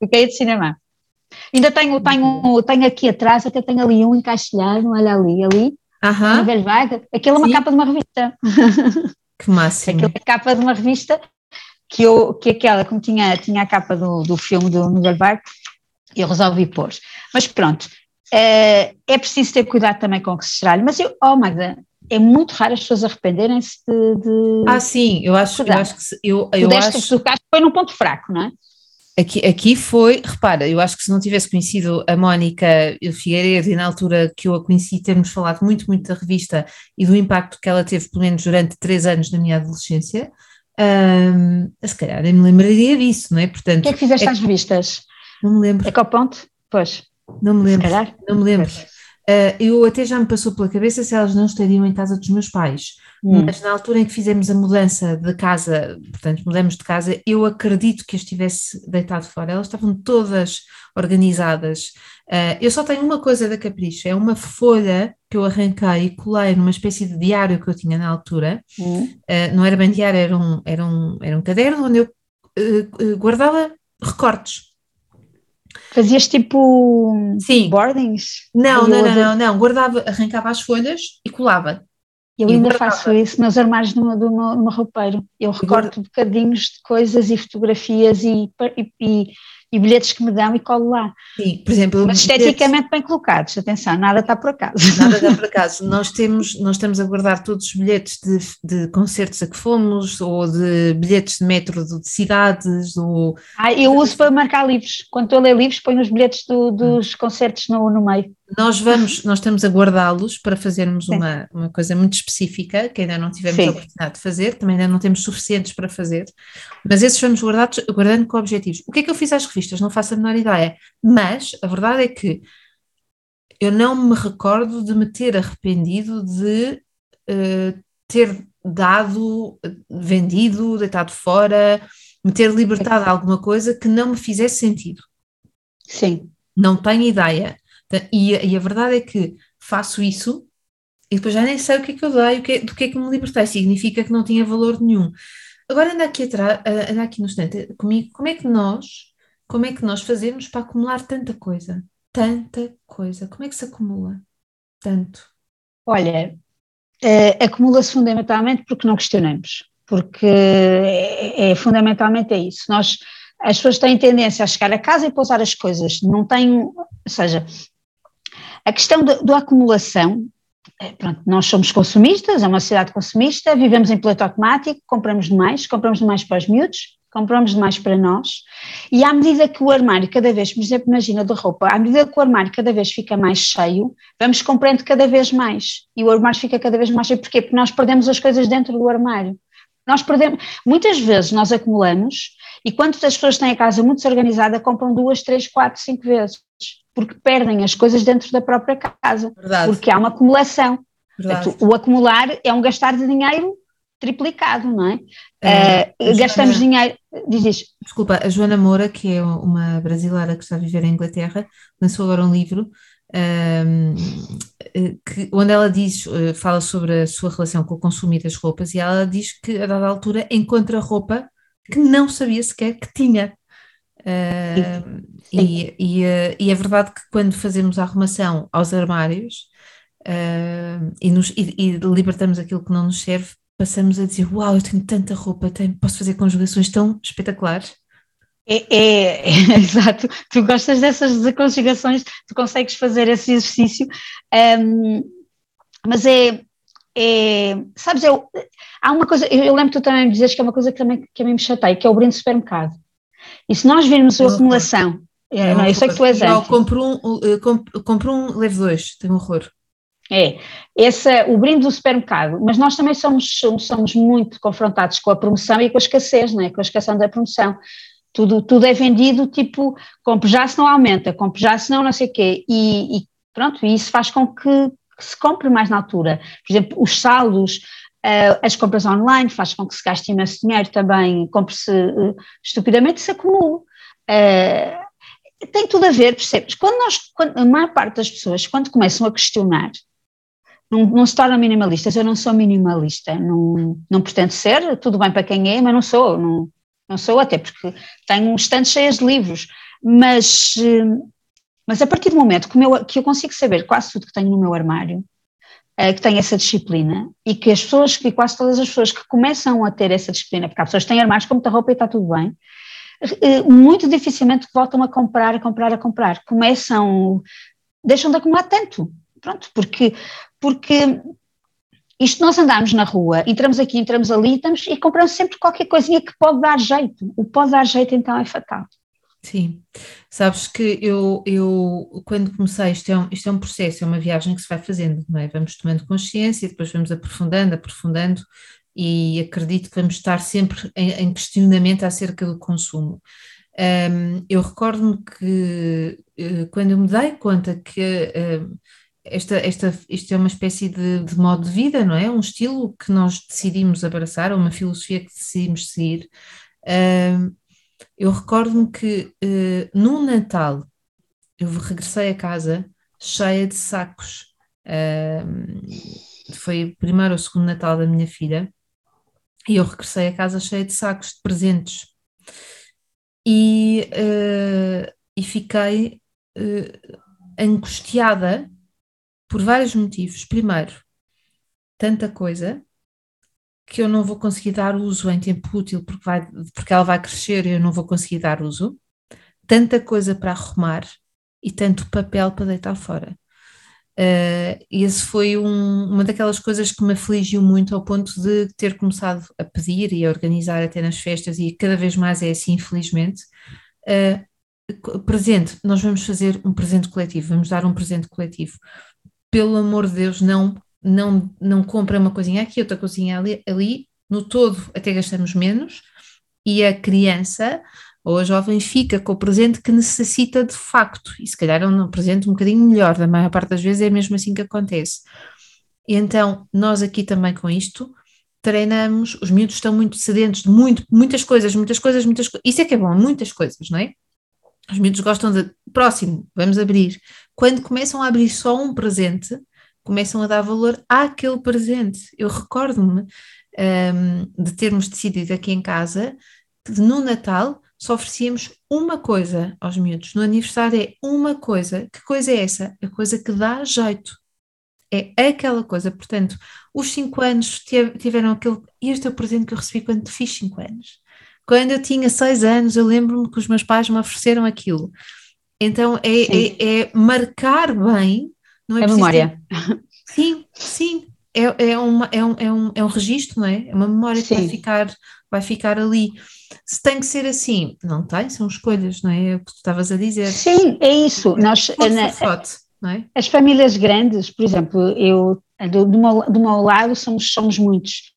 B: o Caia de Cinema. Ainda tenho, tenho, tenho aqui atrás, até tenho ali um encaixilhado, olha ali, ali,
A: Aham.
B: Uh -huh. aquilo é uma Sim. capa de uma revista.
A: Que máximo.
B: Aquilo é capa de uma revista que, eu, que aquela, como tinha, tinha a capa do, do filme do Miguel Vargas, eu resolvi pôr. Mas pronto, é, é preciso ter cuidado também com o que se estralha. Mas eu, oh Magda, é muito raro as pessoas arrependerem-se de, de,
A: Ah, sim, eu acho, eu acho que eu, eu
B: o
A: acho...
B: que foi num ponto fraco, não é?
A: Aqui, aqui foi, repara, eu acho que se não tivesse conhecido a Mónica Figueiredo e na altura que eu a conheci, termos falado muito, muito da revista e do impacto que ela teve, pelo menos durante três anos da minha adolescência, um, se calhar nem me lembraria disso, não é?
B: Portanto, o que é que fizeste é, às revistas?
A: Não me lembro.
B: É que ao ponto? Pois.
A: Não me lembro. Se calhar? Não me lembro. Uh, eu até já me passou pela cabeça se elas não estariam em casa dos meus pais, hum. mas na altura em que fizemos a mudança de casa, portanto mudamos de casa, eu acredito que as tivesse deitado fora, elas estavam todas organizadas. Uh, eu só tenho uma coisa da Capricho, é uma folha que eu arranquei e colei numa espécie de diário que eu tinha na altura, hum. uh, não era bem diário, era um, era um, era um caderno onde eu guardava recortes
B: Fazias tipo
A: Sim.
B: boardings?
A: Não, não, não, não, não, guardava, arrancava as folhas e colava.
B: Eu e ainda guardava. faço isso nos armários do meu, do meu, do meu roupeiro. Eu recorto bocadinhos de coisas e fotografias e, e, e bilhetes que me dão e colo lá.
A: Sim, por exemplo.
B: Mas esteticamente bilhetes... bem colocados, atenção, nada está por acaso.
A: Nada está por acaso. nós, temos, nós estamos a guardar todos os bilhetes de, de concertos a que fomos, ou de bilhetes de metro de cidades. Ou...
B: Ah, eu uso para marcar livros. Quando estou a ler livros, ponho os bilhetes do, dos concertos no, no meio.
A: Nós vamos, nós estamos a guardá-los para fazermos uma, uma coisa muito específica, que ainda não tivemos Sim. a oportunidade de fazer, também ainda não temos suficientes para fazer, mas esses vamos guardados, guardando com objetivos. O que é que eu fiz às revistas? Não faço a menor ideia, mas a verdade é que eu não me recordo de me ter arrependido de uh, ter dado, vendido, deitado fora, me ter libertado alguma coisa que não me fizesse sentido.
B: Sim.
A: Não tenho ideia. E, e, a verdade é que faço isso e depois já nem sei o que é que eu dei, o que é, do que é que me libertei, significa que não tinha valor nenhum. Agora anda aqui atrás, anda aqui no instante comigo, como é que nós, como é que nós fazemos para acumular tanta coisa? Tanta coisa, como é que se acumula? Tanto.
B: Olha, uh, acumula-se fundamentalmente porque não questionamos, porque é, é, fundamentalmente é isso. Nós, as pessoas têm tendência a chegar a casa e pousar as coisas, não têm, ou seja, a questão da acumulação, é, pronto, nós somos consumistas, é uma sociedade consumista, vivemos em piloto automático, compramos demais, compramos demais para os miúdos, compramos demais para nós, e à medida que o armário cada vez, por exemplo, imagina de roupa, à medida que o armário cada vez fica mais cheio, vamos comprando cada vez mais, e o armário fica cada vez mais cheio, porquê? Porque nós perdemos as coisas dentro do armário. Nós perdemos, muitas vezes nós acumulamos, e quando as pessoas têm a casa muito desorganizada, compram duas, três, quatro, cinco vezes, porque perdem as coisas dentro da própria casa, Verdade. porque há uma acumulação. Portanto, o acumular é um gastar de dinheiro triplicado, não é? é uh, gastamos Joana, dinheiro, diz isso.
A: Desculpa, a Joana Moura, que é uma brasileira que está a viver em Inglaterra, lançou agora um livro um, ehm, que, onde ela diz, eh, fala sobre a sua relação com o consumo das roupas e ela diz que a dada altura encontra roupa que não sabia sequer que tinha. Uh, e, e, eh, e, é verdade que quando fazemos a arrumação aos armários uh, e, nos, e libertamos aquilo que não nos serve, passamos a dizer: Uau, eu tenho tanta roupa, tenho, posso fazer conjugações tão espetaculares.
B: É, é, é, exato, tu gostas dessas conjugações, tu consegues fazer esse exercício, um, mas é, é sabes, eu, há uma coisa, eu, eu lembro que tu também me dizes que é uma coisa que também que a mim me chateia, que é o brinde do supermercado. E se nós virmos a acumulação, é, não, eu sei que tu és
A: antes. Compro um, compro, compro um, levo dois, tenho horror.
B: É, esse, o brinde do supermercado, mas nós também somos, somos muito confrontados com a promoção e com a escassez, não é? com a escassez da promoção. Tudo, tudo é vendido tipo, compre já se não aumenta, compre já se não não sei o quê, e, e pronto, isso faz com que, que, se compre mais na altura. Por exemplo, os saldos, uh, as compras online faz com que se gaste imenso dinheiro também, compre-se uh, estupidamente, se acumule. Uh, tem tudo a ver, percebes? Quando nós, quando, a maior parte das pessoas, quando começam a questionar não, não se tornam minimalistas. Eu não sou minimalista, não, não pretendo ser, tudo bem para quem é, mas não sou, não, não sou, até porque tenho estantes cheias de livros, mas, mas a partir do momento que, meu, que eu consigo saber quase tudo que tenho no meu armário, é, que tenho essa disciplina e que as pessoas, que quase todas as pessoas que começam a ter essa disciplina, porque há pessoas que têm armários com muita roupa e está tudo bem, eh, muito dificilmente voltam a comprar, a comprar, a comprar. Começam, deixam de acumular tanto. Pronto, porque, porque isto nós andamos na rua, entramos aqui, entramos ali estamos, e compramos sempre qualquer coisinha que pode dar jeito. O pode dar jeito então é fatal.
A: Sim, sabes que eu, eu quando comecei, isto é, um, isto é um processo, é uma viagem que se vai fazendo, não é? Vamos tomando consciência, depois vamos aprofundando, aprofundando, e acredito que vamos estar sempre em, em questionamento acerca do consumo. Um, eu recordo-me que uh, quando eu me dei conta que uh, esta, esta, isto é uma espécie de, de, modo de vida, não é? Um estilo que nós decidimos abraçar, uma filosofia que decidimos seguir. Uh, eu recordo-me que uh, no Natal eu regressei a casa cheia de sacos. Uh, foi o primeiro ou segundo Natal da minha filha e eu regressei a casa cheia de sacos de presentes. E, uh, e fiquei angustiada por vários motivos. Primeiro, tanta coisa que eu não vou conseguir dar uso em tempo útil porque, vai, porque ela vai crescer e eu não vou conseguir dar uso. Tanta coisa para arrumar e tanto papel para deitar fora. Uh, esse foi um, uma daquelas coisas que me afligiu muito ao ponto de ter começado a pedir e a organizar até nas festas, e cada vez mais é assim, infelizmente. Uh, presente, nós vamos fazer um presente coletivo, vamos dar um presente coletivo pelo amor de Deus, não, não, não compra uma coisinha aqui, outra coisinha ali, ali, no todo até gastamos menos, e a criança ou a jovem fica com o presente que necessita de facto, e se calhar é um presente um bocadinho melhor, da maior parte das vezes é mesmo assim que acontece. E então, nós aqui também com isto, treinamos, os miúdos estão muito sedentos de muito, muitas coisas, muitas coisas, muitas coisas, isso é que é bom, muitas coisas, não é? Os miúdos gostam de, próximo, vamos abrir. Quando começam a abrir só um presente, começam a dar valor àquele presente. Eu recordo-me um, de termos decidido aqui em casa que no Natal só oferecíamos uma coisa aos miúdos. No aniversário é uma coisa. Que coisa é essa? A coisa que dá jeito. é aquela coisa. Portanto, os 5 anos tiveram aquele. Este é o presente que eu recebi quando fiz 5 anos. Quando eu tinha 6 anos, eu lembro-me que os meus pais me ofereceram aquilo. Então é, é, é marcar bem,
B: não é? É memória.
A: Ter... Sim, sim. É, é, uma, é, um, é, um, é um registro, não é? É uma memória sim. que vai ficar, vai ficar ali. Se tem que ser assim, não tem, são escolhas, não é? É o que tu estavas a dizer.
B: Sim, é isso. Nós,
A: na, foto, não é?
B: As famílias grandes, por exemplo, eu do, do, meu, do meu lado somos, somos muitos,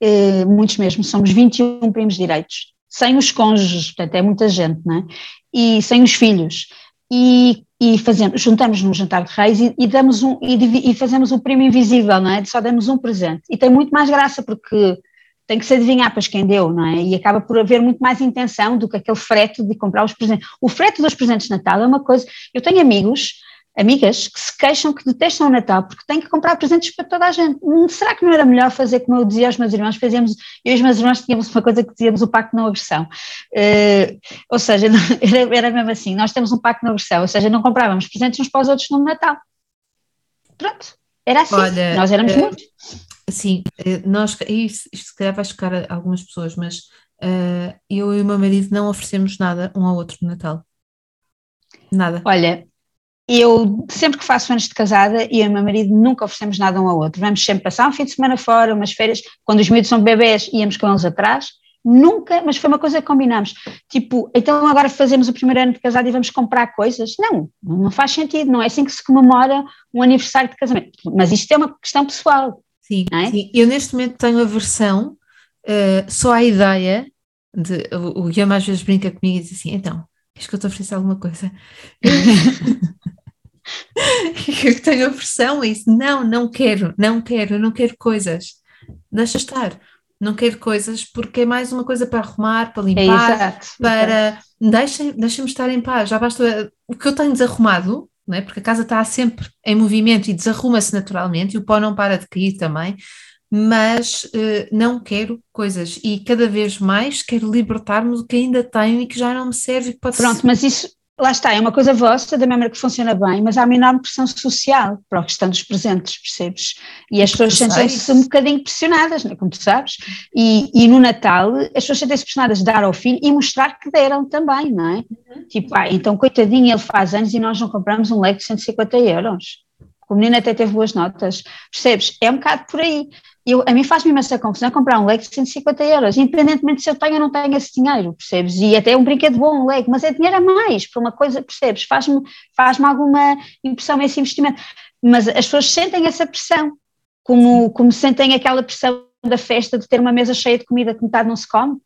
B: eh, muitos mesmo, somos 21 primos direitos, sem os cônjuges, portanto é muita gente, não é? E sem os filhos. E, e fazemos, juntamos num jantar de reis e, e damos um, e, e, fazemos um primo invisível, não é? Só damos um presente. E tem muito mais graça porque tem que se adivinhar para quem deu, não é? E acaba por haver muito mais intenção do que aquele frete de comprar os presentes. O frete dos presentes de Natal é uma coisa. Eu tenho amigos, amigas, que se queixam que detestam o Natal porque têm que comprar presentes para toda a gente. Hum, será que não era melhor fazer como eu dizia aos meus irmãos? Fazíamos, eu e os meus irmãos tínhamos uma coisa que dizíamos o pacto não agressão. Uh, ou seja, era, era mesmo assim, nós temos um pacto não agressão, ou seja, não comprávamos presentes uns para os outros no Natal. Pronto, era assim, Olha, nós éramos uh, muitos.
A: Sim, eh, nós, isto, isto se calhar vai chocar algumas pessoas, mas uh, eu e o meu marido não oferecemos nada um ao outro no Natal. Nada.
B: Olha, eu sempre que faço anos de casada, e o meu marido nunca oferecemos nada um ao outro. Vamos sempre passar um fim de semana fora, umas férias, quando os miúdos são bebés, íamos com eles atrás. Nunca, mas foi uma coisa que combinámos. Tipo, então agora fazemos o primeiro ano de casado e vamos comprar coisas? Não, não faz sentido, não é assim que se comemora um aniversário de casamento. Mas isto é uma questão pessoal.
A: Sim, é? sim. eu neste momento tenho a versão, uh, só a ideia de. O, o Guilherme às vezes brinca comigo e diz assim: então, queres que eu te ofereça alguma coisa? eu tenho a versão a isso. Não, não quero, não quero, não quero coisas. Deixa estar. Não quero coisas porque é mais uma coisa para arrumar, para limpar, é exato, para. Deixem-me deixem estar em paz. Já basta. O que eu tenho desarrumado, não é? porque a casa está sempre em movimento e desarruma-se naturalmente, e o pó não para de cair também, mas uh, não quero coisas e cada vez mais quero libertar-me do que ainda tenho e que já não me serve.
B: Pode Pronto, mas isso lá está, é uma coisa vossa, da maneira que funciona bem, mas há uma enorme pressão social para a questão dos presentes, percebes? E as pessoas sentem-se um bocadinho pressionadas, não é? como tu sabes, e, e no Natal as pessoas sentem-se pressionadas de dar ao filho e mostrar que deram também, não é? Uhum. Tipo, ah, então coitadinho, ele faz anos e nós não compramos um leque de 150 euros. O menino até teve boas notas, percebes? É um bocado por aí eu, a mim faz-me imensa confusão comprar um leg de 150 euros, independentemente se eu tenho ou não tenho esse dinheiro, percebes? E até é um brinquedo bom, um leg, mas é dinheiro a mais para uma coisa, percebes? Faz-me faz alguma impressão esse investimento. Mas as pessoas sentem essa pressão, como, como sentem aquela pressão da festa de ter uma mesa cheia de comida que metade não se come.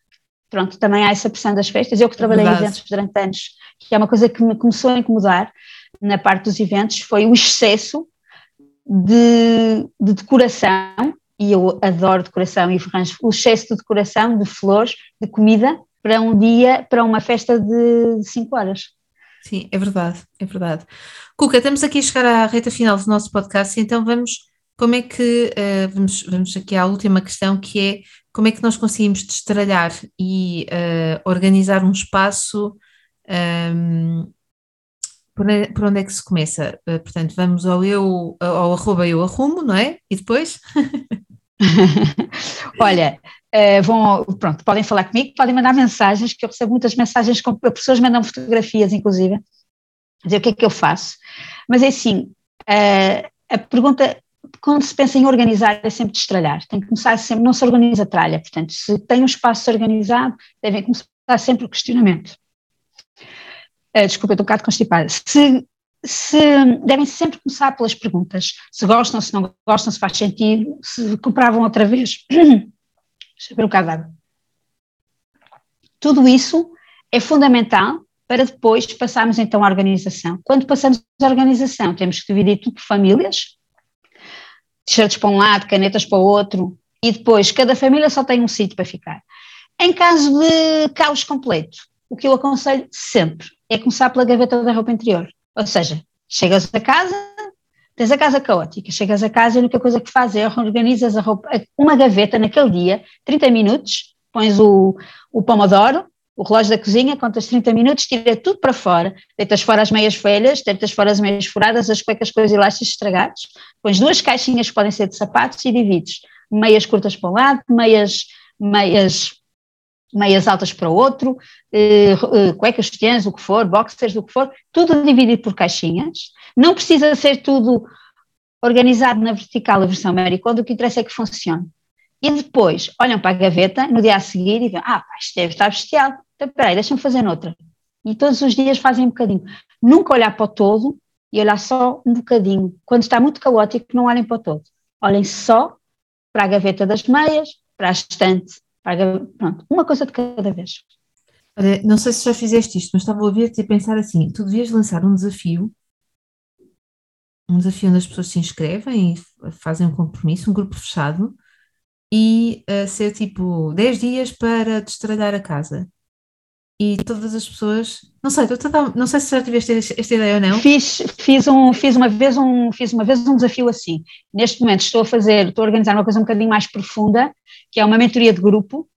B: Pronto, também há essa pressão das festas. Eu que trabalhei em eventos durante anos, que é uma coisa que me começou a incomodar na parte dos eventos, foi o excesso de, de decoração e eu adoro decoração e arranjo o excesso de decoração, de flores, de comida, para um dia, para uma festa de 5 horas.
A: Sim, é verdade, é verdade. Cuca, estamos aqui a chegar à reta final do nosso podcast, então vamos, como é que, uh, vamos, vamos aqui à última questão, que é como é que nós conseguimos destralhar e uh, organizar um espaço um, ehm, por, por, onde é que se começa? Uh, portanto, vamos ao eu, ao arroba eu arrumo, não é? E depois?
B: Olha, uh, vão, pronto, podem falar comigo, podem mandar mensagens, que eu recebo muitas mensagens, com, pessoas mandam fotografias, inclusive, dizer o que é que eu faço. Mas é assim, uh, a pergunta, quando se pensa em organizar, é sempre destralhar, tem que começar sempre, não se organiza tralha, portanto, se tem um espaço organizado, devem começar sempre o questionamento. Uh, desculpa, estou um bocado constipada. Se se devem sempre começar pelas perguntas, se gostam, se não gostam, se faz sentido, se compravam outra vez. Deixa eu um bocado. Tudo isso é fundamental para depois passarmos então à organização. Quando passamos à organização, temos que dividir tudo por famílias, t-shirts para um lado, canetas para o outro, e depois cada família só tem um sítio para ficar. Em caso de caos completo, o que eu aconselho sempre é começar pela gaveta da roupa interior. Ou seja, chegas a casa, tens a casa caótica, chegas a casa e a única coisa que fazes é organizas a roupa, uma gaveta naquele dia, 30 minutos, pões o, o pomodoro, o relógio da cozinha, contas 30 minutos, tira tudo para fora, deitas fora as meias velhas, deitas fora as meias furadas, as cuecas com os elásticos estragados, pões duas caixinhas que podem ser de sapatos e divides meias curtas para um lado, meias, meias, meias altas para outro, eh, eh, cuecas, sutiãs, o que for, boxers, o que for, tudo dividido por caixinhas, não precisa ser tudo organizado na vertical, a versão Mary o que interessa é que funcione. E depois olham para a gaveta no dia a seguir e dizem, ah, isto deve estar bestial, então peraí, deixa-me fazer noutra. E todos os dias fazem um bocadinho. Nunca olhar para o todo e olhar só um bocadinho. Quando está muito caótico, não olhem para o todo. Olhem só para a gaveta das meias, para a estante, para a gaveta, pronto, uma coisa de cada vez.
A: Olha, não sei se já fizeste isto, mas estava a ouvir-te e pensar assim, tu devias lançar um desafio um desafio onde as pessoas se inscrevem e fazem um compromisso, um grupo fechado, e uh, ser tipo 10 dias para destralhar a casa. E todas as pessoas, não sei, não sei se já tiveste esta ideia ou não.
B: Fiz, fiz, um, fiz, uma vez um, fiz uma vez um desafio assim. Neste momento estou a fazer, estou a organizar uma coisa um bocadinho mais profunda, que é uma mentoria de grupo,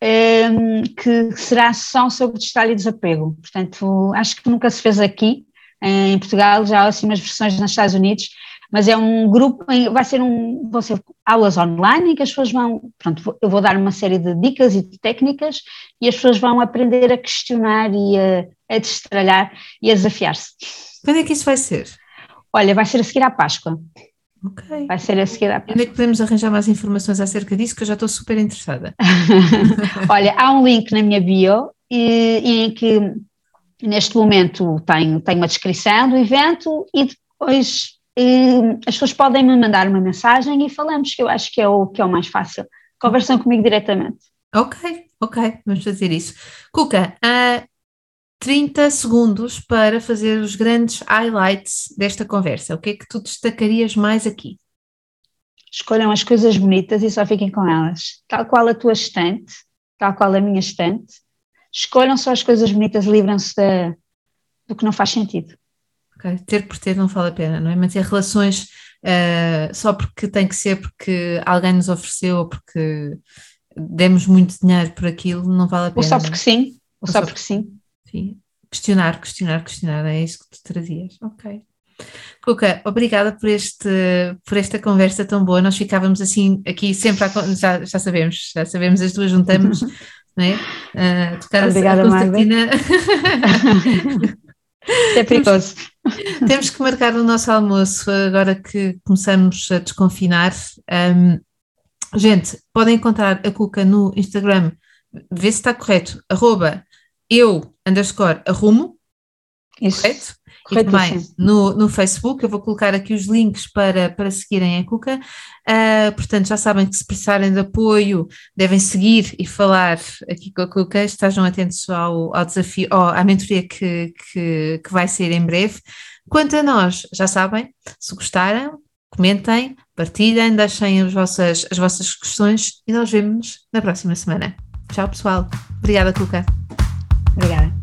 B: ehm, que será só sobre destralho e desapego. Portanto, acho que nunca se fez aqui, em Portugal já há assim umas versões nos Estados Unidos, mas é um grupo, vai ser um, vão ser aulas online em que as pessoas vão, pronto, eu vou dar uma série de dicas e de técnicas e as pessoas vão aprender a questionar e a, a destralhar e a desafiar-se.
A: Quando é que isso vai ser?
B: Olha, vai ser a seguir à Páscoa.
A: Ok.
B: Vai ser a seguir à Páscoa.
A: Onde é que podemos arranjar mais informações acerca disso, que eu já estou super interessada.
B: Olha, há um link na minha bio e, e em que Neste momento tenho, tenho uma descrição do evento e depois as pessoas podem me mandar uma mensagem e falamos, que eu acho que é o, que é o mais fácil. Conversam comigo diretamente.
A: Ok, ok, vamos fazer isso. Cuca, há 30 segundos para fazer os grandes highlights desta conversa. O que é que tu destacarias mais aqui?
B: Escolham as coisas bonitas e só fiquem com elas. Tal qual a tua estante, tal qual a minha estante, escolham só as coisas bonitas, livram-se do que não faz sentido.
A: Okay. Ter por ter não vale a pena, não é? Manter relações uh, só porque tem que ser porque alguém nos ofereceu ou porque demos muito dinheiro por aquilo, não vale a pena.
B: Ou só porque sim, ou, ou só, porque sim.
A: Sim. Questionar, questionar, questionar, é isso que tu trazias. Ok. Cuca, obrigada por, este, por esta conversa tão boa. Nós ficávamos assim aqui sempre, a, já, já sabemos, já sabemos, as duas juntamos não é? Uh, tocar
B: Obrigada, a concertina. é perigoso.
A: Temos, que marcar o nosso almoço agora que começamos a desconfinar. Um, gente, podem encontrar a Cuca no Instagram, vê se está correto, arroba eu underscore arrumo. Correto? e também no, no Facebook. Eu vou colocar aqui os links para, para seguirem a Cuca. Uh, portanto, já sabem que se precisarem de apoio, devem seguir e falar aqui com a Cuca. Estejam atentos ao, ao desafio, ao, à mentoria que, que, que vai ser em breve. Quanto a nós, já sabem, se gostaram, comentem, partilhem, deixem as vossas, as vossas questões e nós vemos na próxima semana. Tchau, pessoal. Obrigada, Cuca.
B: Obrigada.